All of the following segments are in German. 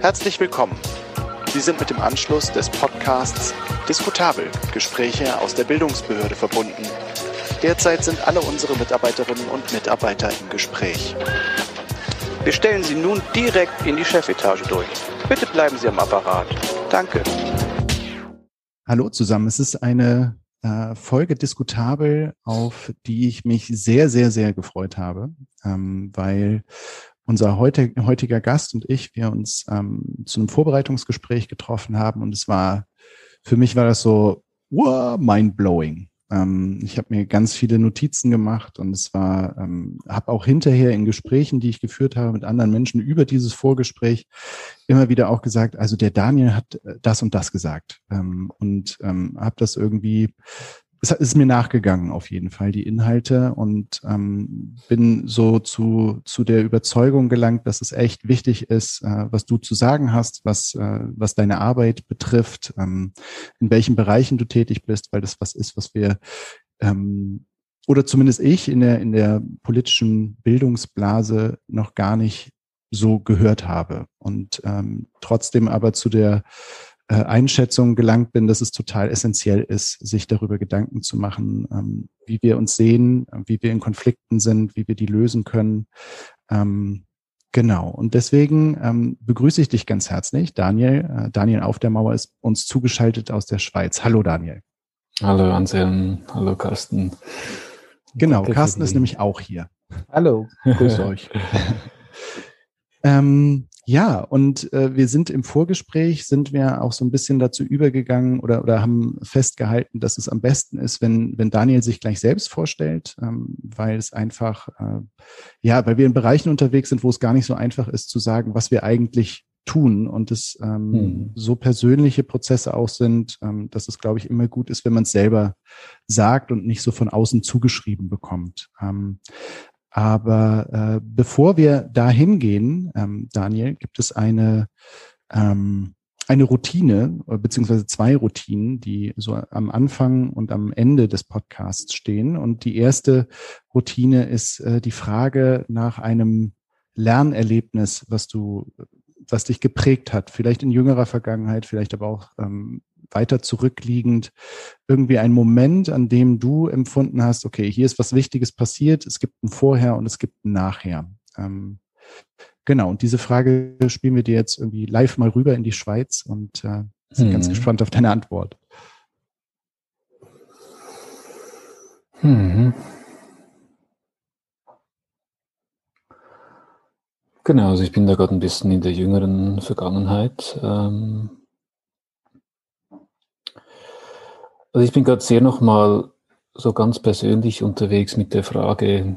Herzlich willkommen. Sie sind mit dem Anschluss des Podcasts Diskutabel Gespräche aus der Bildungsbehörde verbunden. Derzeit sind alle unsere Mitarbeiterinnen und Mitarbeiter im Gespräch. Wir stellen Sie nun direkt in die Chefetage durch. Bitte bleiben Sie am Apparat. Danke. Hallo zusammen. Es ist eine äh, Folge diskutabel, auf die ich mich sehr, sehr, sehr gefreut habe, ähm, weil unser heutiger Gast und ich, wir uns ähm, zu einem Vorbereitungsgespräch getroffen haben und es war, für mich war das so, wow, mind blowing. Ähm, ich habe mir ganz viele Notizen gemacht und es war, ähm, habe auch hinterher in Gesprächen, die ich geführt habe mit anderen Menschen über dieses Vorgespräch immer wieder auch gesagt, also der Daniel hat äh, das und das gesagt ähm, und ähm, habe das irgendwie es ist mir nachgegangen auf jeden Fall die Inhalte. Und ähm, bin so zu zu der Überzeugung gelangt, dass es echt wichtig ist, äh, was du zu sagen hast, was äh, was deine Arbeit betrifft, ähm, in welchen Bereichen du tätig bist, weil das was ist, was wir ähm, oder zumindest ich in der in der politischen Bildungsblase noch gar nicht so gehört habe. Und ähm, trotzdem aber zu der äh, Einschätzung gelangt bin, dass es total essentiell ist, sich darüber Gedanken zu machen, ähm, wie wir uns sehen, wie wir in Konflikten sind, wie wir die lösen können. Ähm, genau. Und deswegen ähm, begrüße ich dich ganz herzlich, Daniel. Äh, Daniel auf der Mauer ist uns zugeschaltet aus der Schweiz. Hallo, Daniel. Hallo, Anselm. Hallo, Carsten. Genau, Danke Carsten ist nämlich auch hier. Hallo, grüß euch. ähm, ja, und äh, wir sind im Vorgespräch, sind wir auch so ein bisschen dazu übergegangen oder, oder haben festgehalten, dass es am besten ist, wenn, wenn Daniel sich gleich selbst vorstellt, ähm, weil es einfach, äh, ja, weil wir in Bereichen unterwegs sind, wo es gar nicht so einfach ist zu sagen, was wir eigentlich tun und es ähm, hm. so persönliche Prozesse auch sind, ähm, dass es, glaube ich, immer gut ist, wenn man es selber sagt und nicht so von außen zugeschrieben bekommt. Ähm, aber äh, bevor wir da hingehen, ähm, Daniel, gibt es eine, ähm, eine Routine, beziehungsweise zwei Routinen, die so am Anfang und am Ende des Podcasts stehen. Und die erste Routine ist äh, die Frage nach einem Lernerlebnis, was du, was dich geprägt hat, vielleicht in jüngerer Vergangenheit, vielleicht aber auch ähm, weiter zurückliegend irgendwie ein Moment, an dem du empfunden hast, okay, hier ist was Wichtiges passiert, es gibt ein Vorher und es gibt ein Nachher. Ähm, genau, und diese Frage spielen wir dir jetzt irgendwie live mal rüber in die Schweiz und äh, sind hm. ganz gespannt auf deine Antwort. Hm. Genau, also ich bin da gerade ein bisschen in der jüngeren Vergangenheit. Ähm, Also ich bin gerade sehr nochmal so ganz persönlich unterwegs mit der Frage,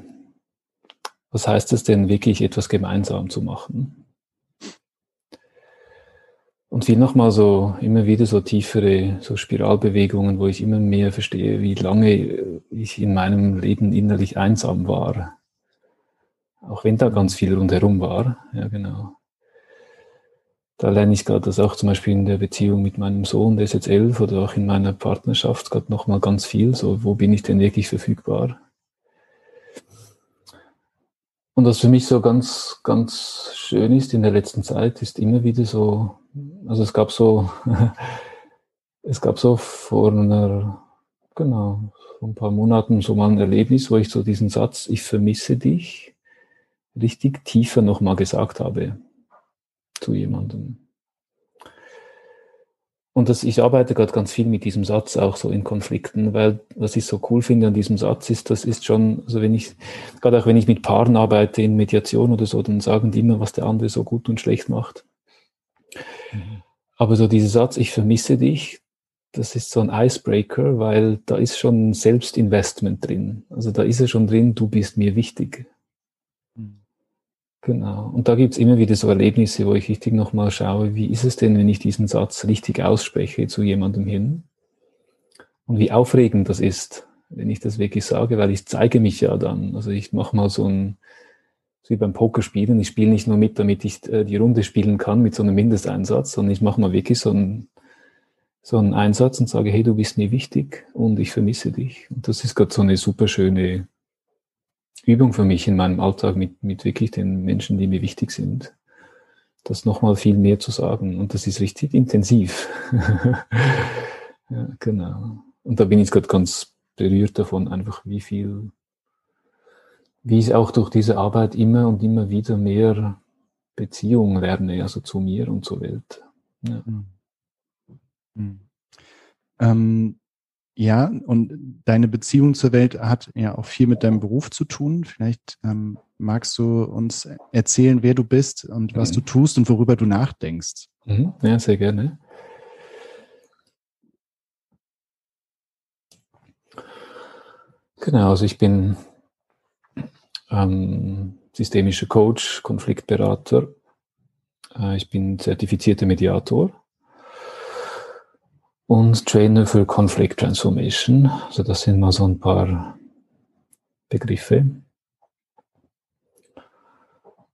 was heißt es denn wirklich, etwas gemeinsam zu machen? Und viel nochmal so, immer wieder so tiefere, so Spiralbewegungen, wo ich immer mehr verstehe, wie lange ich in meinem Leben innerlich einsam war. Auch wenn da ganz viel rundherum war. Ja, genau da lerne ich gerade das auch zum Beispiel in der Beziehung mit meinem Sohn, der ist jetzt elf, oder auch in meiner Partnerschaft gerade nochmal ganz viel. So, wo bin ich denn wirklich verfügbar? Und was für mich so ganz, ganz schön ist in der letzten Zeit, ist immer wieder so, also es gab so, es gab so vor einer, genau, vor ein paar Monaten so mal ein Erlebnis, wo ich so diesen Satz, ich vermisse dich, richtig tiefer nochmal gesagt habe zu jemandem. Und das, ich arbeite gerade ganz viel mit diesem Satz auch so in Konflikten, weil was ich so cool finde an diesem Satz ist, das ist schon, also wenn ich, gerade auch wenn ich mit Paaren arbeite in Mediation oder so, dann sagen die immer, was der andere so gut und schlecht macht. Mhm. Aber so dieser Satz, ich vermisse dich, das ist so ein Icebreaker, weil da ist schon Selbstinvestment drin. Also da ist ja schon drin, du bist mir wichtig. Genau. Und da gibt's immer wieder so Erlebnisse, wo ich richtig nochmal schaue, wie ist es denn, wenn ich diesen Satz richtig ausspreche zu jemandem hin? Und wie aufregend das ist, wenn ich das wirklich sage, weil ich zeige mich ja dann. Also ich mache mal so ein, so wie beim Pokerspielen, ich spiele nicht nur mit, damit ich äh, die Runde spielen kann mit so einem Mindesteinsatz, sondern ich mache mal wirklich so einen, so einen Einsatz und sage, hey, du bist mir wichtig und ich vermisse dich. Und das ist gerade so eine super schöne Übung für mich in meinem Alltag mit, mit wirklich den Menschen, die mir wichtig sind. das nochmal viel mehr zu sagen. Und das ist richtig intensiv. ja, genau. Und da bin ich gerade ganz berührt davon, einfach wie viel, wie ich auch durch diese Arbeit immer und immer wieder mehr Beziehung lerne, also zu mir und zur Welt. Ja. Mhm. Mhm. Ähm, ja, und deine Beziehung zur Welt hat ja auch viel mit deinem Beruf zu tun. Vielleicht ähm, magst du uns erzählen, wer du bist und was mhm. du tust und worüber du nachdenkst. Mhm. Ja, sehr gerne. Genau, also ich bin ähm, systemischer Coach, Konfliktberater. Äh, ich bin zertifizierter Mediator und Trainer für Conflict Transformation. Also das sind mal so ein paar Begriffe.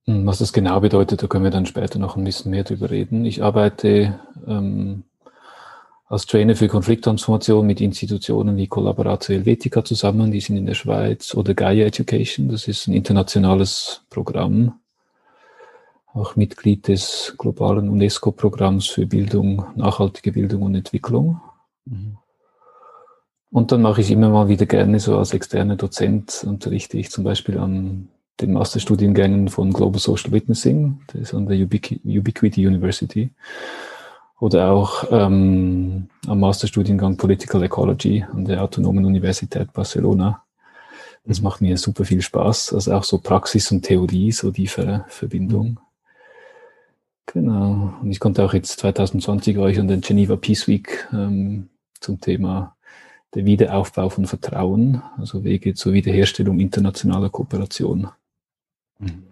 Hm, was das genau bedeutet, da können wir dann später noch ein bisschen mehr drüber reden. Ich arbeite ähm, als Trainer für Konflikttransformation mit Institutionen wie Collaboratio Helvetica zusammen, die sind in der Schweiz, oder Gaia Education, das ist ein internationales Programm, auch Mitglied des globalen UNESCO-Programms für Bildung, nachhaltige Bildung und Entwicklung. Mhm. Und dann mache ich immer mal wieder gerne so als externer Dozent unterrichte ich zum Beispiel an den Masterstudiengängen von Global Social Witnessing, das ist an der Ubiqu Ubiquity University, oder auch ähm, am Masterstudiengang Political Ecology an der Autonomen Universität Barcelona. Das mhm. macht mir super viel Spaß, also auch so Praxis und Theorie, so die Ver Verbindung. Genau. Und ich konnte auch jetzt 2020 euch an den Geneva Peace Week ähm, zum Thema der Wiederaufbau von Vertrauen, also Wege zur Wiederherstellung internationaler Kooperation. Mhm.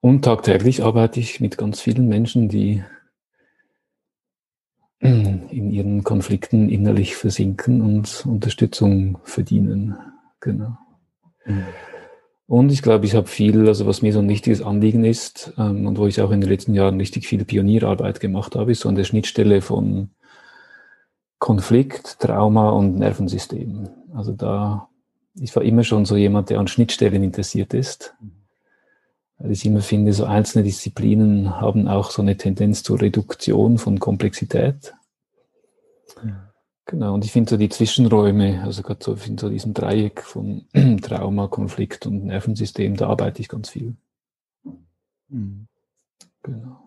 Und tagtäglich arbeite ich mit ganz vielen Menschen, die in ihren Konflikten innerlich versinken und Unterstützung verdienen. Genau. Mhm. Und ich glaube, ich habe viel, also was mir so ein wichtiges Anliegen ist ähm, und wo ich auch in den letzten Jahren richtig viel Pionierarbeit gemacht habe, ist so an der Schnittstelle von Konflikt, Trauma und Nervensystem. Also da, ich war immer schon so jemand, der an Schnittstellen interessiert ist. Weil ich immer finde, so einzelne Disziplinen haben auch so eine Tendenz zur Reduktion von Komplexität. Ja. Genau, und ich finde so die Zwischenräume, also gerade so in so diesem Dreieck von Trauma, Konflikt und Nervensystem, da arbeite ich ganz viel. Mhm. Genau.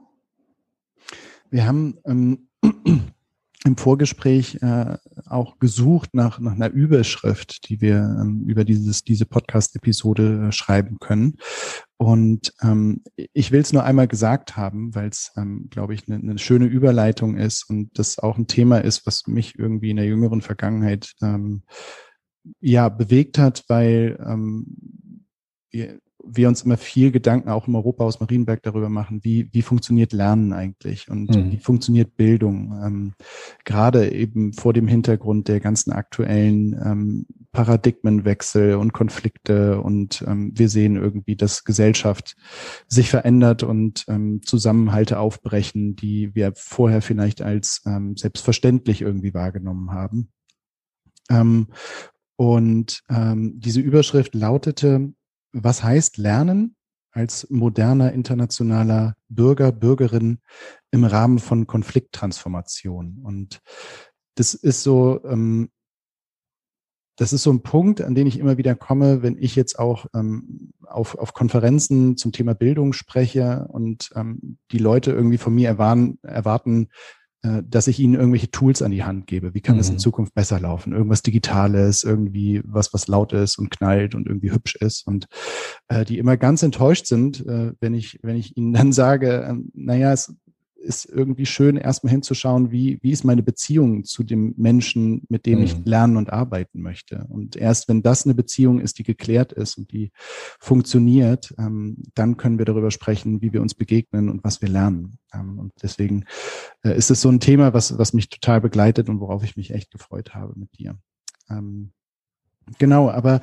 Wir haben ähm, im Vorgespräch äh, auch gesucht nach, nach einer Überschrift, die wir ähm, über dieses, diese Podcast-Episode äh, schreiben können. Und ähm, ich will es nur einmal gesagt haben, weil es, ähm, glaube ich, eine ne schöne Überleitung ist und das auch ein Thema ist, was mich irgendwie in der jüngeren Vergangenheit ähm, ja bewegt hat, weil ähm, wir uns immer viel Gedanken auch im Europahaus Marienberg darüber machen, wie, wie funktioniert Lernen eigentlich und mhm. wie funktioniert Bildung. Ähm, gerade eben vor dem Hintergrund der ganzen aktuellen ähm, Paradigmenwechsel und Konflikte und ähm, wir sehen irgendwie, dass Gesellschaft sich verändert und ähm, Zusammenhalte aufbrechen, die wir vorher vielleicht als ähm, selbstverständlich irgendwie wahrgenommen haben. Ähm, und ähm, diese Überschrift lautete, was heißt Lernen als moderner internationaler Bürger, Bürgerin im Rahmen von Konflikttransformation? Und das ist so, ähm, das ist so ein Punkt, an den ich immer wieder komme, wenn ich jetzt auch ähm, auf, auf Konferenzen zum Thema Bildung spreche und ähm, die Leute irgendwie von mir erwarten, erwarten dass ich ihnen irgendwelche Tools an die Hand gebe. Wie kann mhm. es in mhm. Zukunft besser laufen? Irgendwas Digitales, irgendwie was, was laut ist und knallt und irgendwie hübsch ist und äh, die immer ganz enttäuscht sind, äh, wenn ich, wenn ich ihnen dann sage, äh, naja, es ist irgendwie schön, erstmal hinzuschauen, wie, wie ist meine Beziehung zu dem Menschen, mit dem mhm. ich lernen und arbeiten möchte. Und erst wenn das eine Beziehung ist, die geklärt ist und die funktioniert, ähm, dann können wir darüber sprechen, wie wir uns begegnen und was wir lernen. Ähm, und deswegen äh, ist es so ein Thema, was, was mich total begleitet und worauf ich mich echt gefreut habe mit dir. Ähm, genau, aber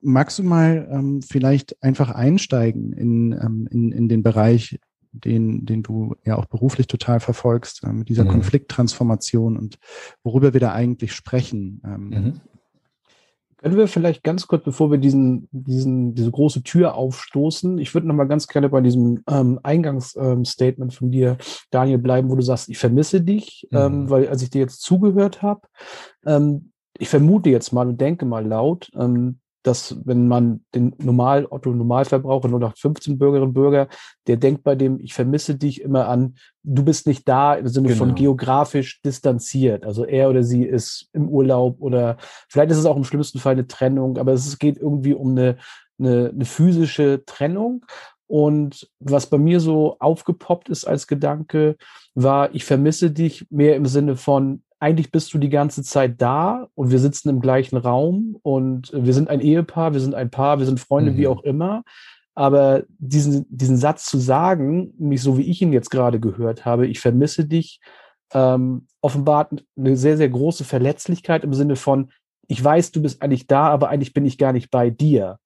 magst du mal ähm, vielleicht einfach einsteigen in, ähm, in, in den Bereich den, den du ja auch beruflich total verfolgst, äh, mit dieser mhm. Konflikttransformation und worüber wir da eigentlich sprechen. Ähm, mhm. Können wir vielleicht ganz kurz, bevor wir diesen, diesen, diese große Tür aufstoßen, ich würde noch mal ganz gerne bei diesem ähm, Eingangsstatement ähm, von dir, Daniel, bleiben, wo du sagst, ich vermisse dich, mhm. ähm, weil als ich dir jetzt zugehört habe, ähm, ich vermute jetzt mal und denke mal laut, ähm, dass wenn man den Normal, Otto Normalverbraucher 0815 Bürgerinnen und Bürger, der denkt bei dem, ich vermisse dich immer an, du bist nicht da im Sinne genau. von geografisch distanziert. Also er oder sie ist im Urlaub oder vielleicht ist es auch im schlimmsten Fall eine Trennung, aber es geht irgendwie um eine, eine, eine physische Trennung. Und was bei mir so aufgepoppt ist als Gedanke, war, ich vermisse dich mehr im Sinne von, eigentlich bist du die ganze Zeit da und wir sitzen im gleichen Raum und wir sind ein Ehepaar, wir sind ein Paar, wir sind Freunde, mhm. wie auch immer. Aber diesen, diesen Satz zu sagen, nämlich so wie ich ihn jetzt gerade gehört habe, ich vermisse dich, ähm, offenbart eine sehr, sehr große Verletzlichkeit im Sinne von, ich weiß, du bist eigentlich da, aber eigentlich bin ich gar nicht bei dir.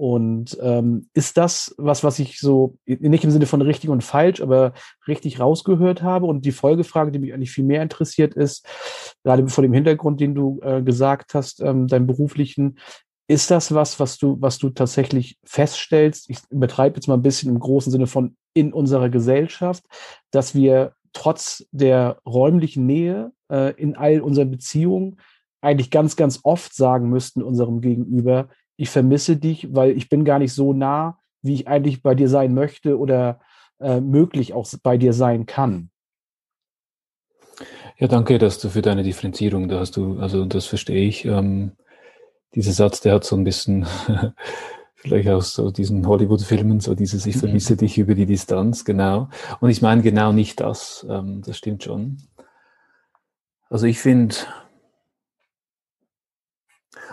Und ähm, ist das was, was ich so, nicht im Sinne von richtig und falsch, aber richtig rausgehört habe? Und die Folgefrage, die mich eigentlich viel mehr interessiert, ist, gerade vor dem Hintergrund, den du äh, gesagt hast, ähm, deinem beruflichen, ist das was, was du, was du tatsächlich feststellst? Ich übertreibe jetzt mal ein bisschen im großen Sinne von in unserer Gesellschaft, dass wir trotz der räumlichen Nähe äh, in all unseren Beziehungen eigentlich ganz, ganz oft sagen müssten unserem Gegenüber, ich vermisse dich, weil ich bin gar nicht so nah, wie ich eigentlich bei dir sein möchte oder äh, möglich auch bei dir sein kann. Ja, danke, dass du für deine Differenzierung, da hast du, also das verstehe ich. Ähm, dieser Satz, der hat so ein bisschen vielleicht aus so diesen Hollywood-Filmen, so dieses Ich mhm. vermisse mhm. dich über die Distanz, genau. Und ich meine genau nicht das, ähm, das stimmt schon. Also ich finde,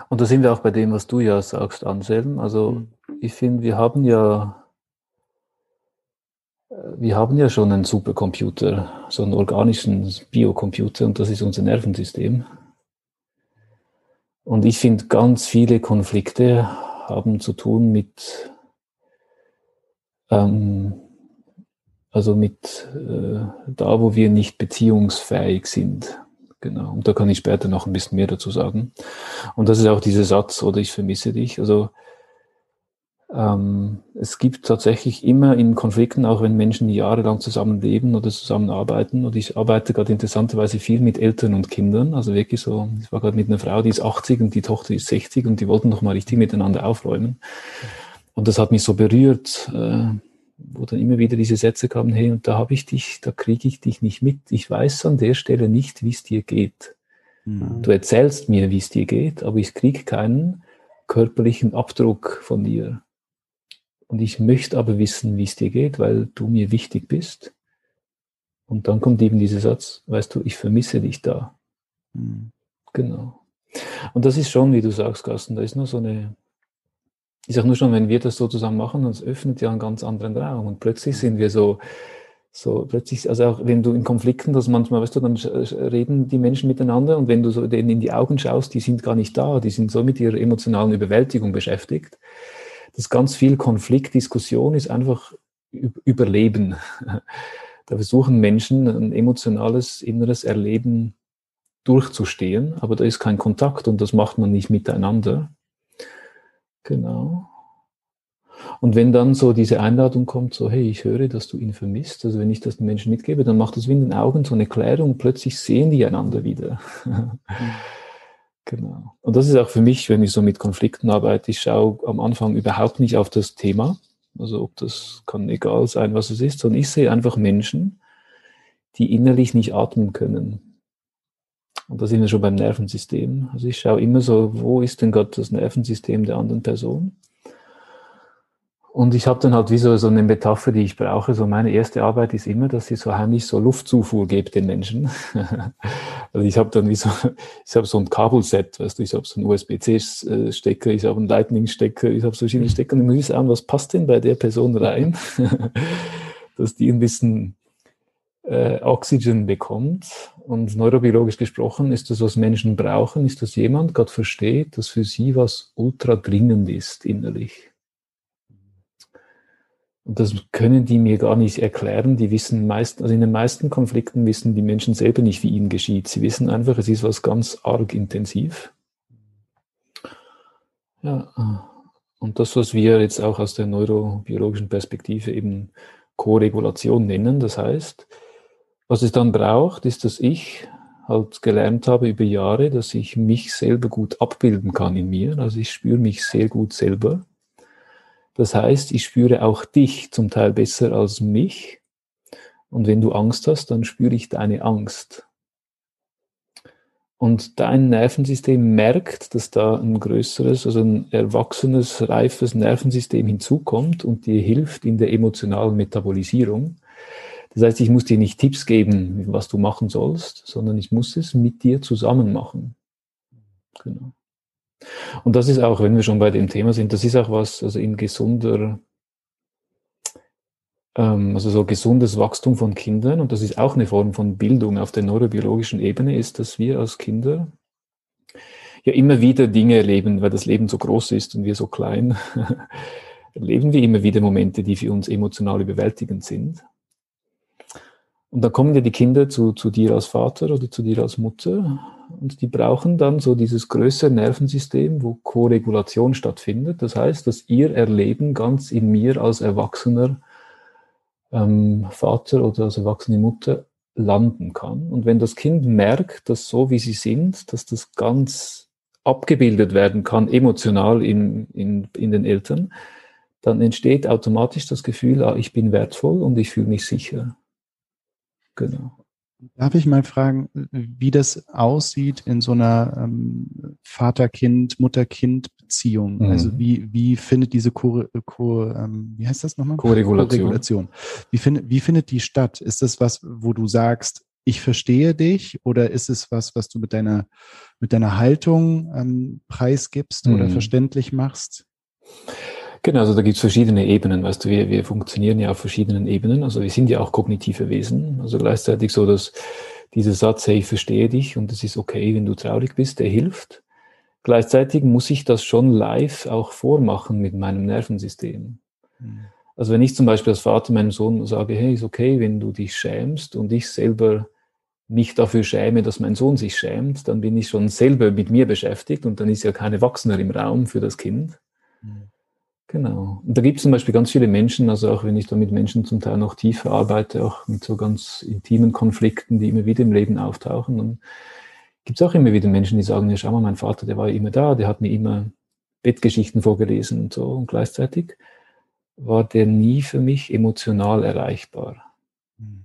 und da sind wir auch bei dem, was du ja sagst, Anselm. Also mhm. ich finde, wir haben ja, äh, wir haben ja schon einen Supercomputer, so einen organischen Biocomputer und das ist unser Nervensystem. Und ich finde, ganz viele Konflikte haben zu tun mit, ähm, also mit äh, da, wo wir nicht beziehungsfähig sind. Genau. Und da kann ich später noch ein bisschen mehr dazu sagen. Und das ist auch dieser Satz, oder ich vermisse dich. Also ähm, es gibt tatsächlich immer in Konflikten, auch wenn Menschen jahrelang zusammenleben oder zusammenarbeiten, und ich arbeite gerade interessanterweise viel mit Eltern und Kindern, also wirklich so, ich war gerade mit einer Frau, die ist 80 und die Tochter ist 60 und die wollten noch mal richtig miteinander aufräumen. Und das hat mich so berührt, äh, wo dann immer wieder diese Sätze kamen, hey, und da habe ich dich, da kriege ich dich nicht mit. Ich weiß an der Stelle nicht, wie es dir geht. Mhm. Du erzählst mir, wie es dir geht, aber ich kriege keinen körperlichen Abdruck von dir. Und ich möchte aber wissen, wie es dir geht, weil du mir wichtig bist. Und dann kommt eben dieser Satz, weißt du, ich vermisse dich da. Mhm. Genau. Und das ist schon, wie du sagst, Carsten, da ist nur so eine, ich sage nur schon, wenn wir das so zusammen machen, dann öffnet ja einen ganz anderen Raum. Und plötzlich sind wir so, so plötzlich, also auch wenn du in Konflikten, das manchmal, weißt du, dann reden die Menschen miteinander und wenn du so denen in die Augen schaust, die sind gar nicht da, die sind so mit ihrer emotionalen Überwältigung beschäftigt. Das ganz viel Konfliktdiskussion ist einfach Überleben. Da versuchen Menschen ein emotionales inneres Erleben durchzustehen, aber da ist kein Kontakt und das macht man nicht miteinander. Genau. Und wenn dann so diese Einladung kommt, so, hey, ich höre, dass du ihn vermisst, also wenn ich das den Menschen mitgebe, dann macht das wie in den Augen so eine Klärung, plötzlich sehen die einander wieder. genau. Und das ist auch für mich, wenn ich so mit Konflikten arbeite, ich schaue am Anfang überhaupt nicht auf das Thema, also ob das kann egal sein, was es ist, sondern ich sehe einfach Menschen, die innerlich nicht atmen können. Und da sind wir schon beim Nervensystem. Also ich schaue immer so, wo ist denn gerade das Nervensystem der anderen Person? Und ich habe dann halt wie so, so eine Metapher, die ich brauche. So meine erste Arbeit ist immer, dass ich so heimlich so Luftzufuhr gebe den Menschen. also ich habe dann wie so, ich habe so ein Kabelset, weißt du, ich habe so einen USB-C-Stecker, ich habe einen Lightning-Stecker, ich habe so verschiedene Stecker und ich muss sagen, was passt denn bei der Person rein, dass die ein bisschen äh, Oxygen bekommt. Und neurobiologisch gesprochen ist das, was Menschen brauchen, ist, dass jemand gerade versteht, dass für sie was ultra dringend ist innerlich. Und das können die mir gar nicht erklären. Die wissen meist, also in den meisten Konflikten wissen die Menschen selber nicht, wie ihnen geschieht. Sie wissen einfach, es ist was ganz arg intensiv. Ja, und das, was wir jetzt auch aus der neurobiologischen Perspektive eben Koregulation nennen, das heißt, was es dann braucht, ist, dass ich halt gelernt habe über Jahre, dass ich mich selber gut abbilden kann in mir. Also ich spüre mich sehr gut selber. Das heißt, ich spüre auch dich zum Teil besser als mich. Und wenn du Angst hast, dann spüre ich deine Angst. Und dein Nervensystem merkt, dass da ein größeres, also ein erwachsenes, reifes Nervensystem hinzukommt und dir hilft in der emotionalen Metabolisierung. Das heißt, ich muss dir nicht Tipps geben, was du machen sollst, sondern ich muss es mit dir zusammen machen. Genau. Und das ist auch, wenn wir schon bei dem Thema sind, das ist auch was, also in gesunder ähm, also so gesundes Wachstum von Kindern, und das ist auch eine Form von Bildung auf der neurobiologischen Ebene, ist, dass wir als Kinder ja immer wieder Dinge erleben, weil das Leben so groß ist und wir so klein, erleben wir immer wieder Momente, die für uns emotional überwältigend sind. Und dann kommen ja die Kinder zu, zu dir als Vater oder zu dir als Mutter und die brauchen dann so dieses größere Nervensystem, wo Koregulation stattfindet. Das heißt, dass ihr Erleben ganz in mir als Erwachsener ähm, Vater oder als erwachsene Mutter landen kann. Und wenn das Kind merkt, dass so wie sie sind, dass das ganz abgebildet werden kann, emotional in, in, in den Eltern, dann entsteht automatisch das Gefühl, ah, ich bin wertvoll und ich fühle mich sicher. Genau. Darf ich mal fragen, wie das aussieht in so einer ähm, Vater-Kind, Mutter-Kind-Beziehung? Mhm. Also wie, wie findet diese Ko, Ko ähm, wie heißt das nochmal? Koregulation. Wie, find, wie findet die statt? Ist das was, wo du sagst, ich verstehe dich, oder ist es was, was du mit deiner, mit deiner Haltung ähm, preisgibst mhm. oder verständlich machst? Genau, also da gibt es verschiedene Ebenen, weißt du, wir, wir funktionieren ja auf verschiedenen Ebenen, also wir sind ja auch kognitive Wesen, also gleichzeitig so, dass dieser Satz, hey, ich verstehe dich und es ist okay, wenn du traurig bist, der hilft. Gleichzeitig muss ich das schon live auch vormachen mit meinem Nervensystem. Mhm. Also wenn ich zum Beispiel als Vater meinem Sohn sage, hey, ist okay, wenn du dich schämst und ich selber mich dafür schäme, dass mein Sohn sich schämt, dann bin ich schon selber mit mir beschäftigt und dann ist ja kein Erwachsener im Raum für das Kind. Mhm. Genau. Und da gibt es zum Beispiel ganz viele Menschen, also auch wenn ich da mit Menschen zum Teil noch tiefer arbeite, auch mit so ganz intimen Konflikten, die immer wieder im Leben auftauchen, dann gibt es auch immer wieder Menschen, die sagen, ja, schau mal, mein Vater, der war ja immer da, der hat mir immer Bettgeschichten vorgelesen und so. Und gleichzeitig war der nie für mich emotional erreichbar. Mhm.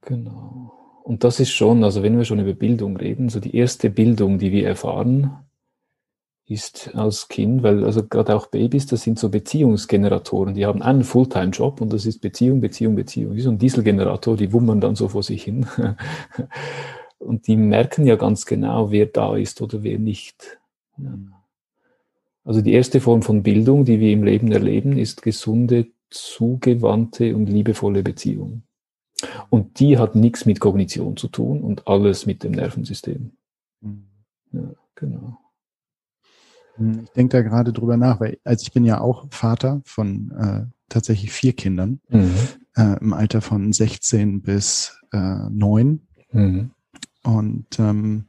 Genau. Und das ist schon, also wenn wir schon über Bildung reden, so die erste Bildung, die wir erfahren, ist als Kind, weil also gerade auch Babys, das sind so Beziehungsgeneratoren, die haben einen Fulltime-Job und das ist Beziehung, Beziehung, Beziehung. Wie so ein Dieselgenerator, die wummern dann so vor sich hin. und die merken ja ganz genau, wer da ist oder wer nicht. Also die erste Form von Bildung, die wir im Leben erleben, ist gesunde, zugewandte und liebevolle Beziehung. Und die hat nichts mit Kognition zu tun und alles mit dem Nervensystem. Mhm. Ja, genau. Hm, ich denke da gerade drüber nach, weil also ich bin ja auch Vater von äh, tatsächlich vier Kindern mhm. äh, im Alter von 16 bis äh, 9. Mhm. Und ähm,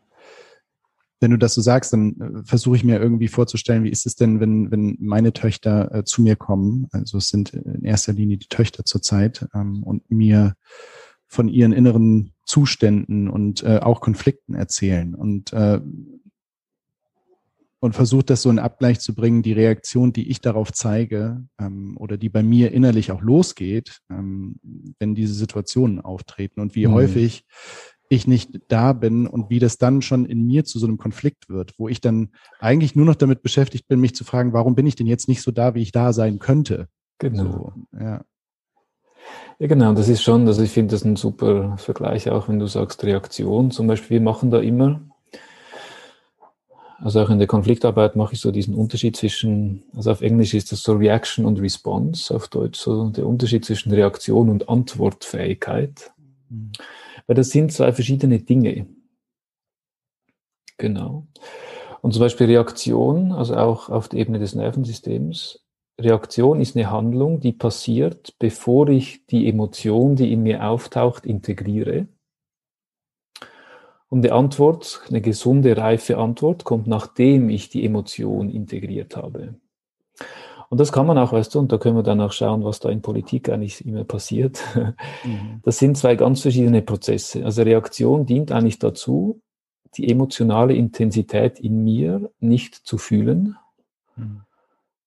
wenn du das so sagst, dann äh, versuche ich mir irgendwie vorzustellen, wie ist es denn, wenn, wenn meine Töchter äh, zu mir kommen, also es sind in erster Linie die Töchter zurzeit, ähm, und mir von ihren inneren Zuständen und äh, auch Konflikten erzählen. Und äh, und versucht das so in Abgleich zu bringen, die Reaktion, die ich darauf zeige ähm, oder die bei mir innerlich auch losgeht, ähm, wenn diese Situationen auftreten und wie mhm. häufig ich nicht da bin und wie das dann schon in mir zu so einem Konflikt wird, wo ich dann eigentlich nur noch damit beschäftigt bin, mich zu fragen, warum bin ich denn jetzt nicht so da, wie ich da sein könnte? Genau. So, ja. Ja, genau, das ist schon, also ich finde das ein super Vergleich, auch wenn du sagst Reaktion. Zum Beispiel, wir machen da immer also auch in der Konfliktarbeit mache ich so diesen Unterschied zwischen, also auf Englisch ist das so Reaction und Response, auf Deutsch so der Unterschied zwischen Reaktion und Antwortfähigkeit. Mhm. Weil das sind zwei verschiedene Dinge. Genau. Und zum Beispiel Reaktion, also auch auf der Ebene des Nervensystems, Reaktion ist eine Handlung, die passiert, bevor ich die Emotion, die in mir auftaucht, integriere. Und die Antwort, eine gesunde, reife Antwort, kommt nachdem ich die Emotion integriert habe. Und das kann man auch, weißt du, und da können wir dann auch schauen, was da in Politik eigentlich immer passiert. Mhm. Das sind zwei ganz verschiedene Prozesse. Also Reaktion dient eigentlich dazu, die emotionale Intensität in mir nicht zu fühlen. Mhm.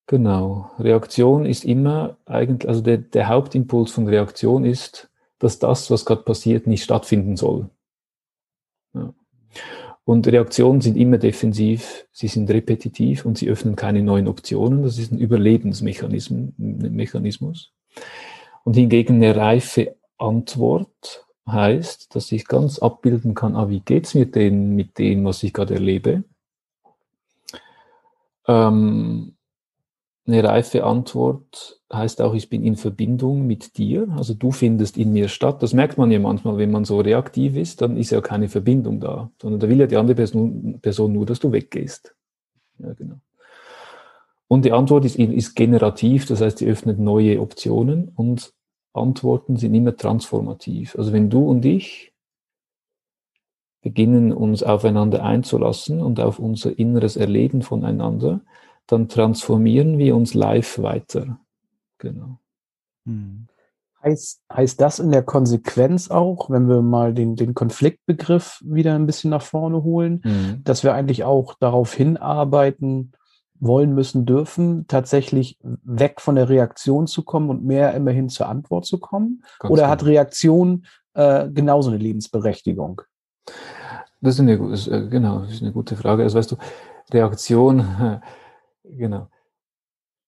Genau. Reaktion ist immer eigentlich, also der, der Hauptimpuls von Reaktion ist, dass das, was gerade passiert, nicht stattfinden soll. Und Reaktionen sind immer defensiv, sie sind repetitiv und sie öffnen keine neuen Optionen. Das ist ein Überlebensmechanismus. Und hingegen eine reife Antwort heißt, dass ich ganz abbilden kann, ah, wie geht's mir denn mit dem, was ich gerade erlebe? Ähm, eine reife Antwort heißt auch, ich bin in Verbindung mit dir. Also du findest in mir statt. Das merkt man ja manchmal, wenn man so reaktiv ist, dann ist ja keine Verbindung da, sondern da will ja die andere Person, Person nur, dass du weggehst. Ja, genau. Und die Antwort ist, ist generativ, das heißt, sie öffnet neue Optionen und Antworten sind immer transformativ. Also wenn du und ich beginnen, uns aufeinander einzulassen und auf unser inneres Erleben voneinander, dann transformieren wir uns live weiter. Genau. Hm. Heißt, heißt das in der Konsequenz auch, wenn wir mal den, den Konfliktbegriff wieder ein bisschen nach vorne holen, mhm. dass wir eigentlich auch darauf hinarbeiten wollen müssen, dürfen, tatsächlich weg von der Reaktion zu kommen und mehr immerhin zur Antwort zu kommen? Ganz Oder genau. hat Reaktion äh, genauso eine Lebensberechtigung? Das ist eine, äh, genau, das ist eine gute Frage. Also weißt du, Reaktion Genau.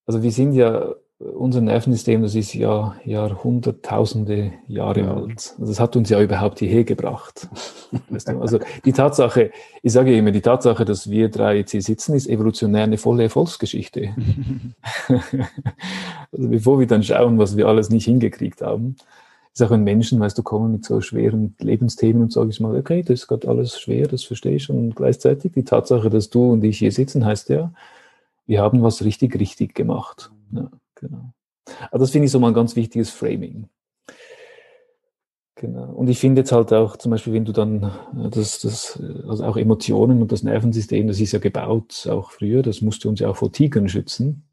Also wir sind ja, unser Nervensystem, das ist ja Jahrhunderttausende Jahre ja. alt. Also das hat uns ja überhaupt hierher gebracht. weißt du? Also die Tatsache, ich sage immer, die Tatsache, dass wir drei jetzt hier sitzen, ist evolutionär eine volle Erfolgsgeschichte. also bevor wir dann schauen, was wir alles nicht hingekriegt haben, ist auch ein Menschen, weißt du, kommen mit so schweren Lebensthemen und sage ich mal, okay, das ist gerade alles schwer, das verstehe ich. Und gleichzeitig die Tatsache, dass du und ich hier sitzen, heißt ja, wir haben was richtig, richtig gemacht. Ja, genau. Aber das finde ich so mal ein ganz wichtiges Framing. Genau. Und ich finde jetzt halt auch, zum Beispiel, wenn du dann äh, das, das, also auch Emotionen und das Nervensystem, das ist ja gebaut, auch früher, das musste uns ja auch vor Tigern schützen.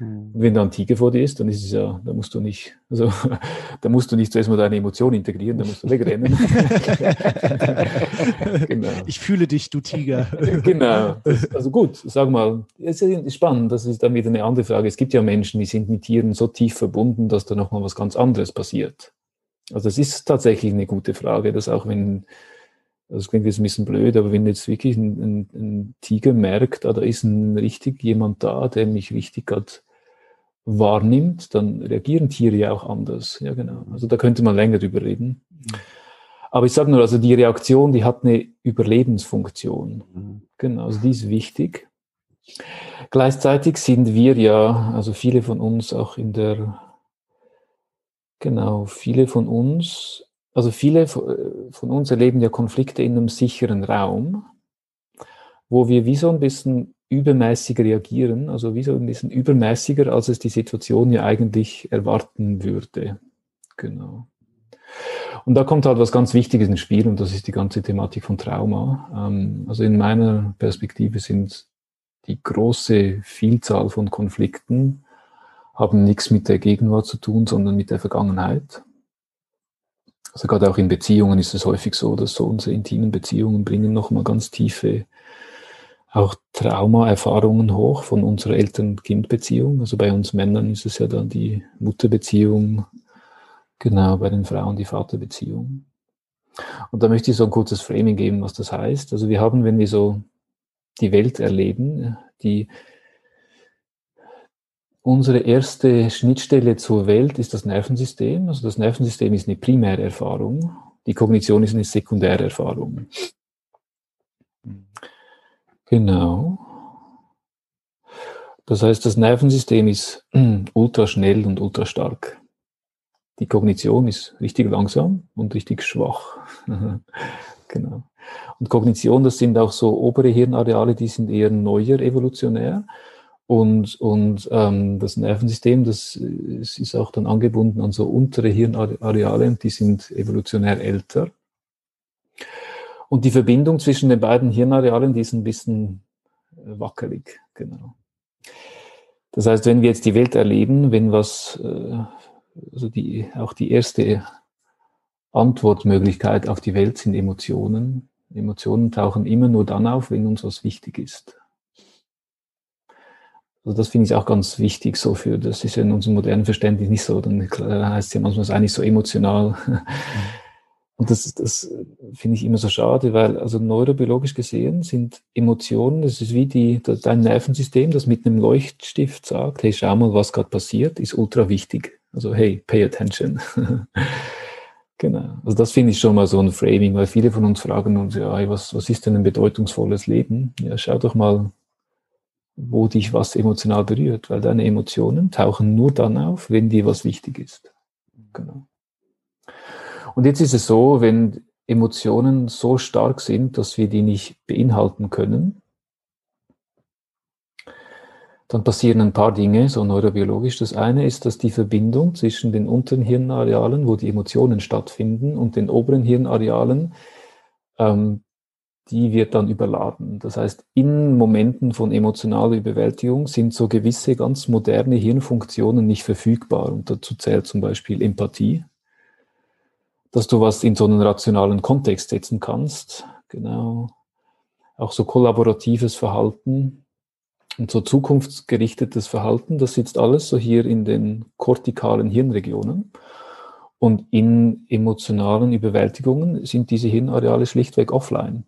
Mhm. Und wenn da ein Tiger vor dir ist, dann ist es ja, da musst du nicht, also da musst du nicht zuerst mal deine Emotion integrieren, da musst du wegrennen. genau. Ich fühle dich, du Tiger. genau. Das, also gut, sag mal, es ist spannend, das ist dann wieder eine andere Frage. Es gibt ja Menschen, die sind mit Tieren so tief verbunden, dass da nochmal was ganz anderes passiert. Also es ist tatsächlich eine gute Frage, dass auch wenn das klingt jetzt ein bisschen blöd, aber wenn jetzt wirklich ein, ein, ein Tiger merkt, ah, da ist ein richtig jemand da, der mich richtig gerade wahrnimmt, dann reagieren Tiere ja auch anders. Ja, genau. Also da könnte man länger drüber reden. Mhm. Aber ich sage nur, also die Reaktion, die hat eine Überlebensfunktion. Mhm. Genau, also die ist wichtig. Gleichzeitig sind wir ja, also viele von uns auch in der, genau, viele von uns, also viele von uns erleben ja Konflikte in einem sicheren Raum, wo wir wie so ein bisschen übermäßig reagieren, also wie so ein bisschen übermäßiger, als es die Situation ja eigentlich erwarten würde. Genau. Und da kommt halt was ganz Wichtiges ins Spiel und das ist die ganze Thematik von Trauma. Ähm, also in meiner Perspektive sind die große Vielzahl von Konflikten haben nichts mit der Gegenwart zu tun, sondern mit der Vergangenheit. Also gerade auch in Beziehungen ist es häufig so, dass so unsere intimen Beziehungen bringen nochmal ganz tiefe auch Traumaerfahrungen hoch von unserer Eltern-Kind-Beziehung. Also bei uns Männern ist es ja dann die Mutterbeziehung, genau, bei den Frauen die Vaterbeziehung. Und da möchte ich so ein kurzes Framing geben, was das heißt. Also wir haben, wenn wir so die Welt erleben, die unsere erste Schnittstelle zur Welt ist das Nervensystem. Also das Nervensystem ist eine primäre Erfahrung. Die Kognition ist eine sekundäre Erfahrung. Genau. Das heißt, das Nervensystem ist ultra schnell und ultra stark. Die Kognition ist richtig langsam und richtig schwach. genau. Und Kognition, das sind auch so obere Hirnareale, die sind eher neuer evolutionär. Und, und ähm, das Nervensystem, das ist auch dann angebunden an so untere Hirnareale und die sind evolutionär älter. Und die Verbindung zwischen den beiden Hirnarealen, die ist ein bisschen äh, wackelig, genau. Das heißt, wenn wir jetzt die Welt erleben, wenn was, äh, also die, auch die erste Antwortmöglichkeit auf die Welt sind Emotionen. Emotionen tauchen immer nur dann auf, wenn uns was wichtig ist. Also das finde ich auch ganz wichtig so für, das ist ja in unserem modernen Verständnis nicht so, dann heißt es ja manchmal, eigentlich so emotional. Und das, das finde ich immer so schade, weil also neurobiologisch gesehen sind Emotionen, das ist wie die, dein Nervensystem, das mit einem Leuchtstift sagt, hey, schau mal, was gerade passiert, ist ultra wichtig. Also hey, pay attention. genau. Also das finde ich schon mal so ein Framing, weil viele von uns fragen uns, ja, hey, was, was ist denn ein bedeutungsvolles Leben? Ja, schau doch mal, wo dich was emotional berührt, weil deine Emotionen tauchen nur dann auf, wenn dir was wichtig ist. Genau. Und jetzt ist es so, wenn Emotionen so stark sind, dass wir die nicht beinhalten können, dann passieren ein paar Dinge, so neurobiologisch. Das eine ist, dass die Verbindung zwischen den unteren Hirnarealen, wo die Emotionen stattfinden, und den oberen Hirnarealen, ähm, die wird dann überladen. Das heißt, in Momenten von emotionaler Überwältigung sind so gewisse ganz moderne Hirnfunktionen nicht verfügbar. Und dazu zählt zum Beispiel Empathie dass du was in so einen rationalen Kontext setzen kannst. Genau. Auch so kollaboratives Verhalten und so zukunftsgerichtetes Verhalten, das sitzt alles so hier in den kortikalen Hirnregionen. Und in emotionalen Überwältigungen sind diese Hirnareale schlichtweg offline.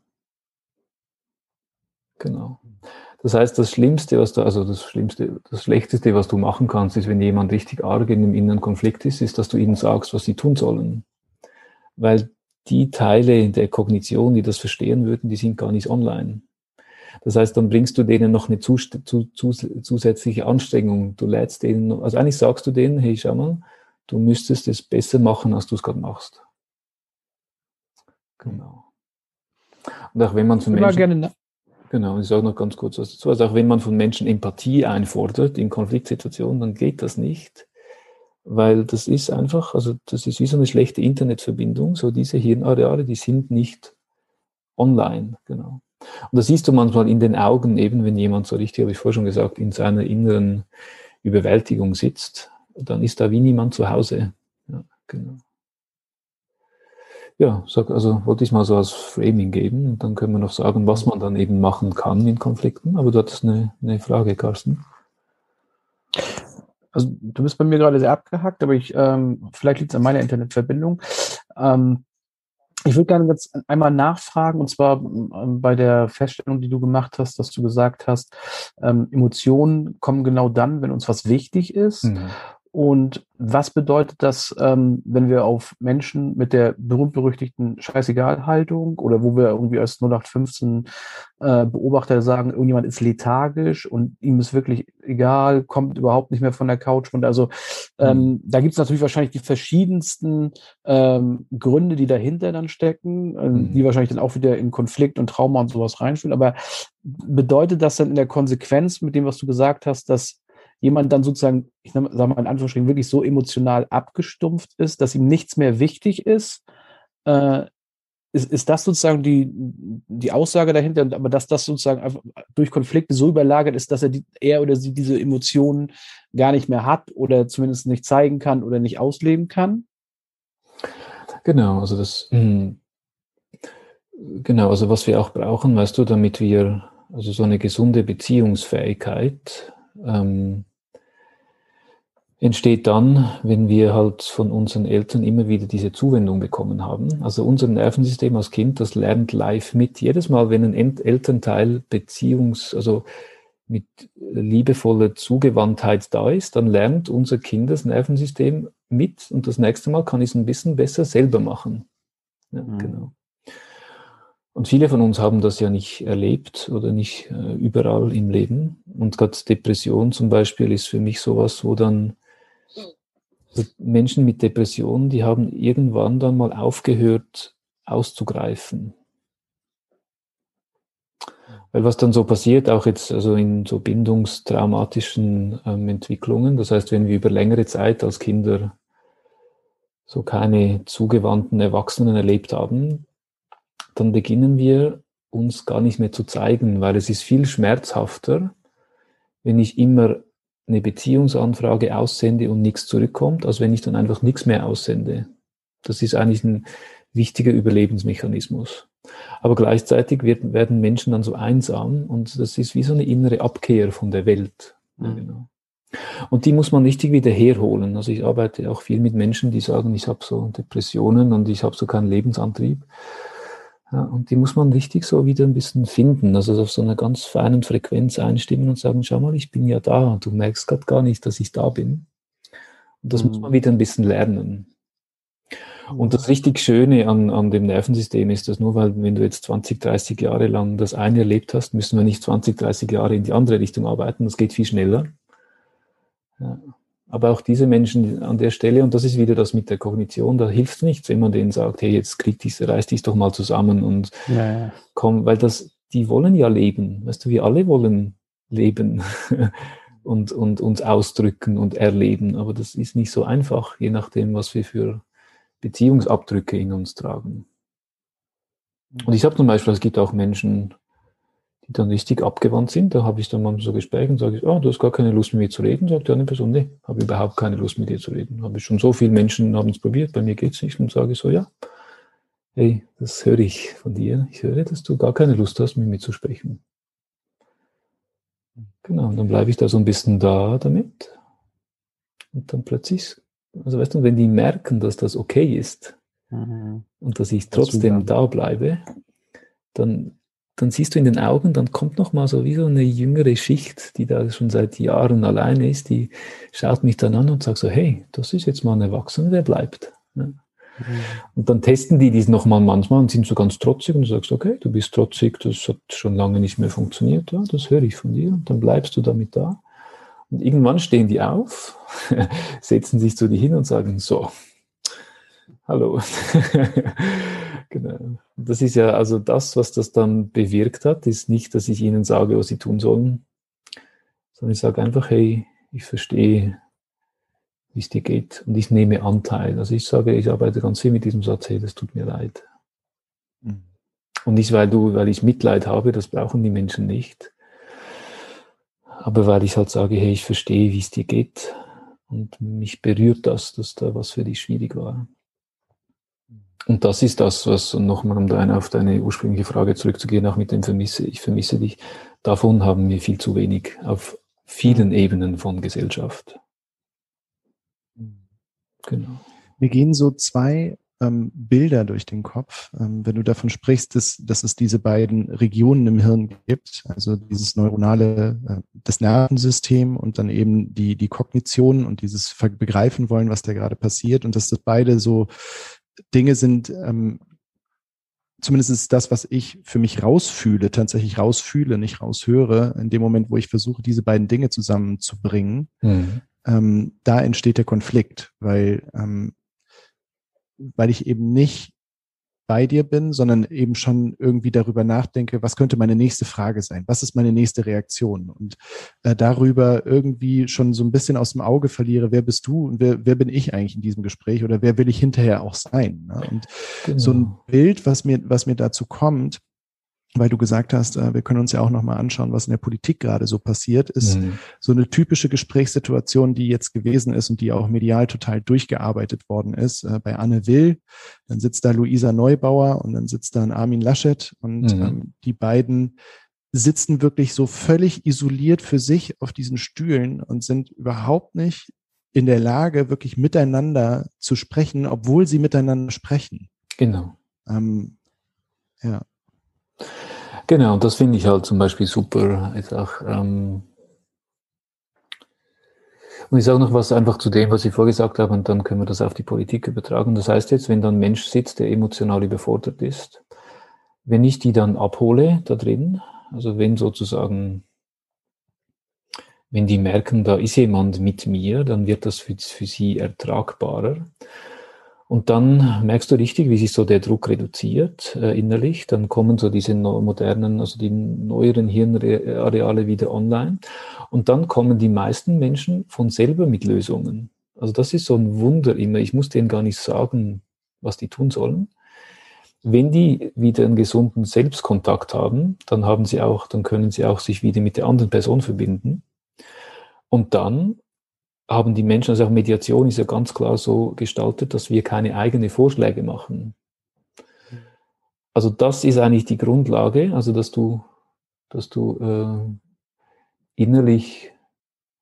Genau. Das heißt, das Schlimmste, was du, also das Schlimmste, das Schlechteste, was du machen kannst, ist, wenn jemand richtig arg in einem inneren Konflikt ist, ist, dass du ihnen sagst, was sie tun sollen weil die Teile der Kognition, die das verstehen würden, die sind gar nicht online. Das heißt, dann bringst du denen noch eine zus zus zusätzliche Anstrengung. Du lädst denen, also eigentlich sagst du denen, hey, schau mal, du müsstest es besser machen, als du es gerade machst. Genau. Und auch wenn man von Menschen, gerne genau, ich sage noch ganz kurz was dazu, also auch wenn man von Menschen Empathie einfordert in Konfliktsituationen, dann geht das nicht, weil das ist einfach, also das ist wie so eine schlechte Internetverbindung, so diese Hirnareale, die sind nicht online, genau. Und das siehst du manchmal in den Augen, eben wenn jemand so richtig, habe ich vorher schon gesagt, in seiner inneren Überwältigung sitzt, dann ist da wie niemand zu Hause. Ja, genau. Ja, sag, also wollte ich mal so als Framing geben und dann können wir noch sagen, was man dann eben machen kann in Konflikten. Aber du hattest eine, eine Frage, Carsten. Also du bist bei mir gerade sehr abgehackt, aber ich, ähm, vielleicht liegt es an meiner Internetverbindung. Ähm, ich würde gerne jetzt einmal nachfragen, und zwar ähm, bei der Feststellung, die du gemacht hast, dass du gesagt hast, ähm, Emotionen kommen genau dann, wenn uns was wichtig ist. Mhm. Und was bedeutet das, ähm, wenn wir auf Menschen mit der berühmt-berüchtigten Scheißegal-Haltung oder wo wir irgendwie als 0815 äh, Beobachter sagen, irgendjemand ist lethargisch und ihm ist wirklich egal, kommt überhaupt nicht mehr von der Couch und also ähm, mhm. da gibt es natürlich wahrscheinlich die verschiedensten ähm, Gründe, die dahinter dann stecken, äh, mhm. die wahrscheinlich dann auch wieder in Konflikt und Trauma und sowas reinspielen. Aber bedeutet das dann in der Konsequenz mit dem, was du gesagt hast, dass jemand dann sozusagen, ich sage mal in Anführungsstrichen, wirklich so emotional abgestumpft ist, dass ihm nichts mehr wichtig ist, äh, ist, ist das sozusagen die, die Aussage dahinter, aber dass das sozusagen durch Konflikte so überlagert ist, dass er, die, er oder sie diese Emotionen gar nicht mehr hat oder zumindest nicht zeigen kann oder nicht ausleben kann? Genau, also das, hm, genau, also was wir auch brauchen, weißt du, damit wir, also so eine gesunde Beziehungsfähigkeit, ähm, entsteht dann, wenn wir halt von unseren Eltern immer wieder diese Zuwendung bekommen haben. Also unser Nervensystem als Kind, das lernt live mit. Jedes Mal, wenn ein Elternteil Beziehungs, also mit liebevoller Zugewandtheit da ist, dann lernt unser Kindesnervensystem mit und das nächste Mal kann ich es ein bisschen besser selber machen. Ja, mhm. genau. Und viele von uns haben das ja nicht erlebt oder nicht äh, überall im Leben. Und gerade Depression zum Beispiel ist für mich sowas, wo dann Menschen mit Depressionen, die haben irgendwann dann mal aufgehört auszugreifen. Weil was dann so passiert, auch jetzt also in so bindungstraumatischen ähm, Entwicklungen, das heißt, wenn wir über längere Zeit als Kinder so keine zugewandten Erwachsenen erlebt haben, dann beginnen wir uns gar nicht mehr zu zeigen, weil es ist viel schmerzhafter, wenn ich immer eine Beziehungsanfrage aussende und nichts zurückkommt, als wenn ich dann einfach nichts mehr aussende. Das ist eigentlich ein wichtiger Überlebensmechanismus. Aber gleichzeitig wird, werden Menschen dann so einsam und das ist wie so eine innere Abkehr von der Welt. Mhm. Genau. Und die muss man richtig wieder herholen. Also ich arbeite auch viel mit Menschen, die sagen, ich habe so Depressionen und ich habe so keinen Lebensantrieb. Ja, und die muss man richtig so wieder ein bisschen finden, also auf so einer ganz feinen Frequenz einstimmen und sagen, schau mal, ich bin ja da, du merkst gerade gar nicht, dass ich da bin. Und das mhm. muss man wieder ein bisschen lernen. Und das richtig Schöne an, an dem Nervensystem ist, dass nur weil, wenn du jetzt 20, 30 Jahre lang das eine erlebt hast, müssen wir nicht 20, 30 Jahre in die andere Richtung arbeiten. Das geht viel schneller. Ja. Aber auch diese Menschen an der Stelle, und das ist wieder das mit der Kognition, da hilft es nichts, wenn man denen sagt, hey, jetzt krieg dich, reiß dich doch mal zusammen und ja, ja. komm, weil das, die wollen ja leben. Weißt du, wir alle wollen leben und, und uns ausdrücken und erleben. Aber das ist nicht so einfach, je nachdem, was wir für Beziehungsabdrücke in uns tragen. Und ich habe zum Beispiel, es gibt auch Menschen, dann richtig abgewandt sind. Da habe ich dann mal so Gespräche und sage ich, oh, du hast gar keine Lust mit mir zu reden. Sagt die andere Person, nee, habe überhaupt keine Lust mit dir zu reden. Habe ich schon so viele Menschen haben es probiert, bei mir geht es nicht und sage ich so, ja, hey, das höre ich von dir. Ich höre, dass du gar keine Lust hast, mit mir zu sprechen. Genau, und dann bleibe ich da so ein bisschen da damit. Und dann plötzlich, also weißt du, wenn die merken, dass das okay ist mhm. und dass ich trotzdem das da bleibe, dann dann siehst du in den Augen, dann kommt noch mal so wie so eine jüngere Schicht, die da schon seit Jahren alleine ist, die schaut mich dann an und sagt so, hey, das ist jetzt mal ein Erwachsener, der bleibt. Ja. Mhm. Und dann testen die dies nochmal manchmal und sind so ganz trotzig und du sagst, okay, du bist trotzig, das hat schon lange nicht mehr funktioniert, ja, das höre ich von dir und dann bleibst du damit da. Und irgendwann stehen die auf, setzen sich zu dir hin und sagen, so, hallo. genau. Das ist ja also das, was das dann bewirkt hat, ist nicht, dass ich ihnen sage, was sie tun sollen, sondern ich sage einfach, hey, ich verstehe, wie es dir geht und ich nehme Anteil. Also ich sage, ich arbeite ganz viel mit diesem Satz, hey, das tut mir leid. Mhm. Und nicht, weil du, weil ich Mitleid habe, das brauchen die Menschen nicht. Aber weil ich halt sage, hey, ich verstehe, wie es dir geht. Und mich berührt das, dass da was für dich schwierig war. Und das ist das, was nochmal um deine, auf deine ursprüngliche Frage zurückzugehen, auch mit dem Vermisse, ich vermisse dich. Davon haben wir viel zu wenig auf vielen Ebenen von Gesellschaft. Genau. Wir gehen so zwei ähm, Bilder durch den Kopf, ähm, wenn du davon sprichst, dass, dass es diese beiden Regionen im Hirn gibt, also dieses neuronale, äh, das Nervensystem und dann eben die, die Kognition und dieses Begreifen wollen, was da gerade passiert und dass das beide so Dinge sind, ähm, zumindest ist das, was ich für mich rausfühle, tatsächlich rausfühle, nicht raushöre, in dem Moment, wo ich versuche, diese beiden Dinge zusammenzubringen, mhm. ähm, da entsteht der Konflikt, weil, ähm, weil ich eben nicht bei dir bin, sondern eben schon irgendwie darüber nachdenke, was könnte meine nächste Frage sein? Was ist meine nächste Reaktion? Und äh, darüber irgendwie schon so ein bisschen aus dem Auge verliere, wer bist du und wer, wer bin ich eigentlich in diesem Gespräch oder wer will ich hinterher auch sein? Ne? Und genau. so ein Bild, was mir, was mir dazu kommt, weil du gesagt hast, äh, wir können uns ja auch nochmal anschauen, was in der Politik gerade so passiert, ist mhm. so eine typische Gesprächssituation, die jetzt gewesen ist und die auch medial total durchgearbeitet worden ist. Äh, bei Anne Will, dann sitzt da Luisa Neubauer und dann sitzt da ein Armin Laschet und mhm. ähm, die beiden sitzen wirklich so völlig isoliert für sich auf diesen Stühlen und sind überhaupt nicht in der Lage, wirklich miteinander zu sprechen, obwohl sie miteinander sprechen. Genau. Ähm, ja. Genau, und das finde ich halt zum Beispiel super. Jetzt auch, ähm und ich sage noch was einfach zu dem, was ich vorgesagt habe, und dann können wir das auf die Politik übertragen. Das heißt jetzt, wenn da ein Mensch sitzt, der emotional überfordert ist, wenn ich die dann abhole da drin, also wenn sozusagen, wenn die merken, da ist jemand mit mir, dann wird das für, für sie ertragbarer. Und dann merkst du richtig, wie sich so der Druck reduziert äh, innerlich. Dann kommen so diese modernen, also die neueren Hirnareale wieder online. Und dann kommen die meisten Menschen von selber mit Lösungen. Also das ist so ein Wunder immer. Ich muss denen gar nicht sagen, was die tun sollen. wenn die wieder einen gesunden Selbstkontakt haben, dann haben sie auch, dann können sie auch sich wieder mit der anderen Person verbinden. Und dann haben die Menschen, also auch Mediation ist ja ganz klar so gestaltet, dass wir keine eigenen Vorschläge machen. Also das ist eigentlich die Grundlage, also dass du, dass du äh, innerlich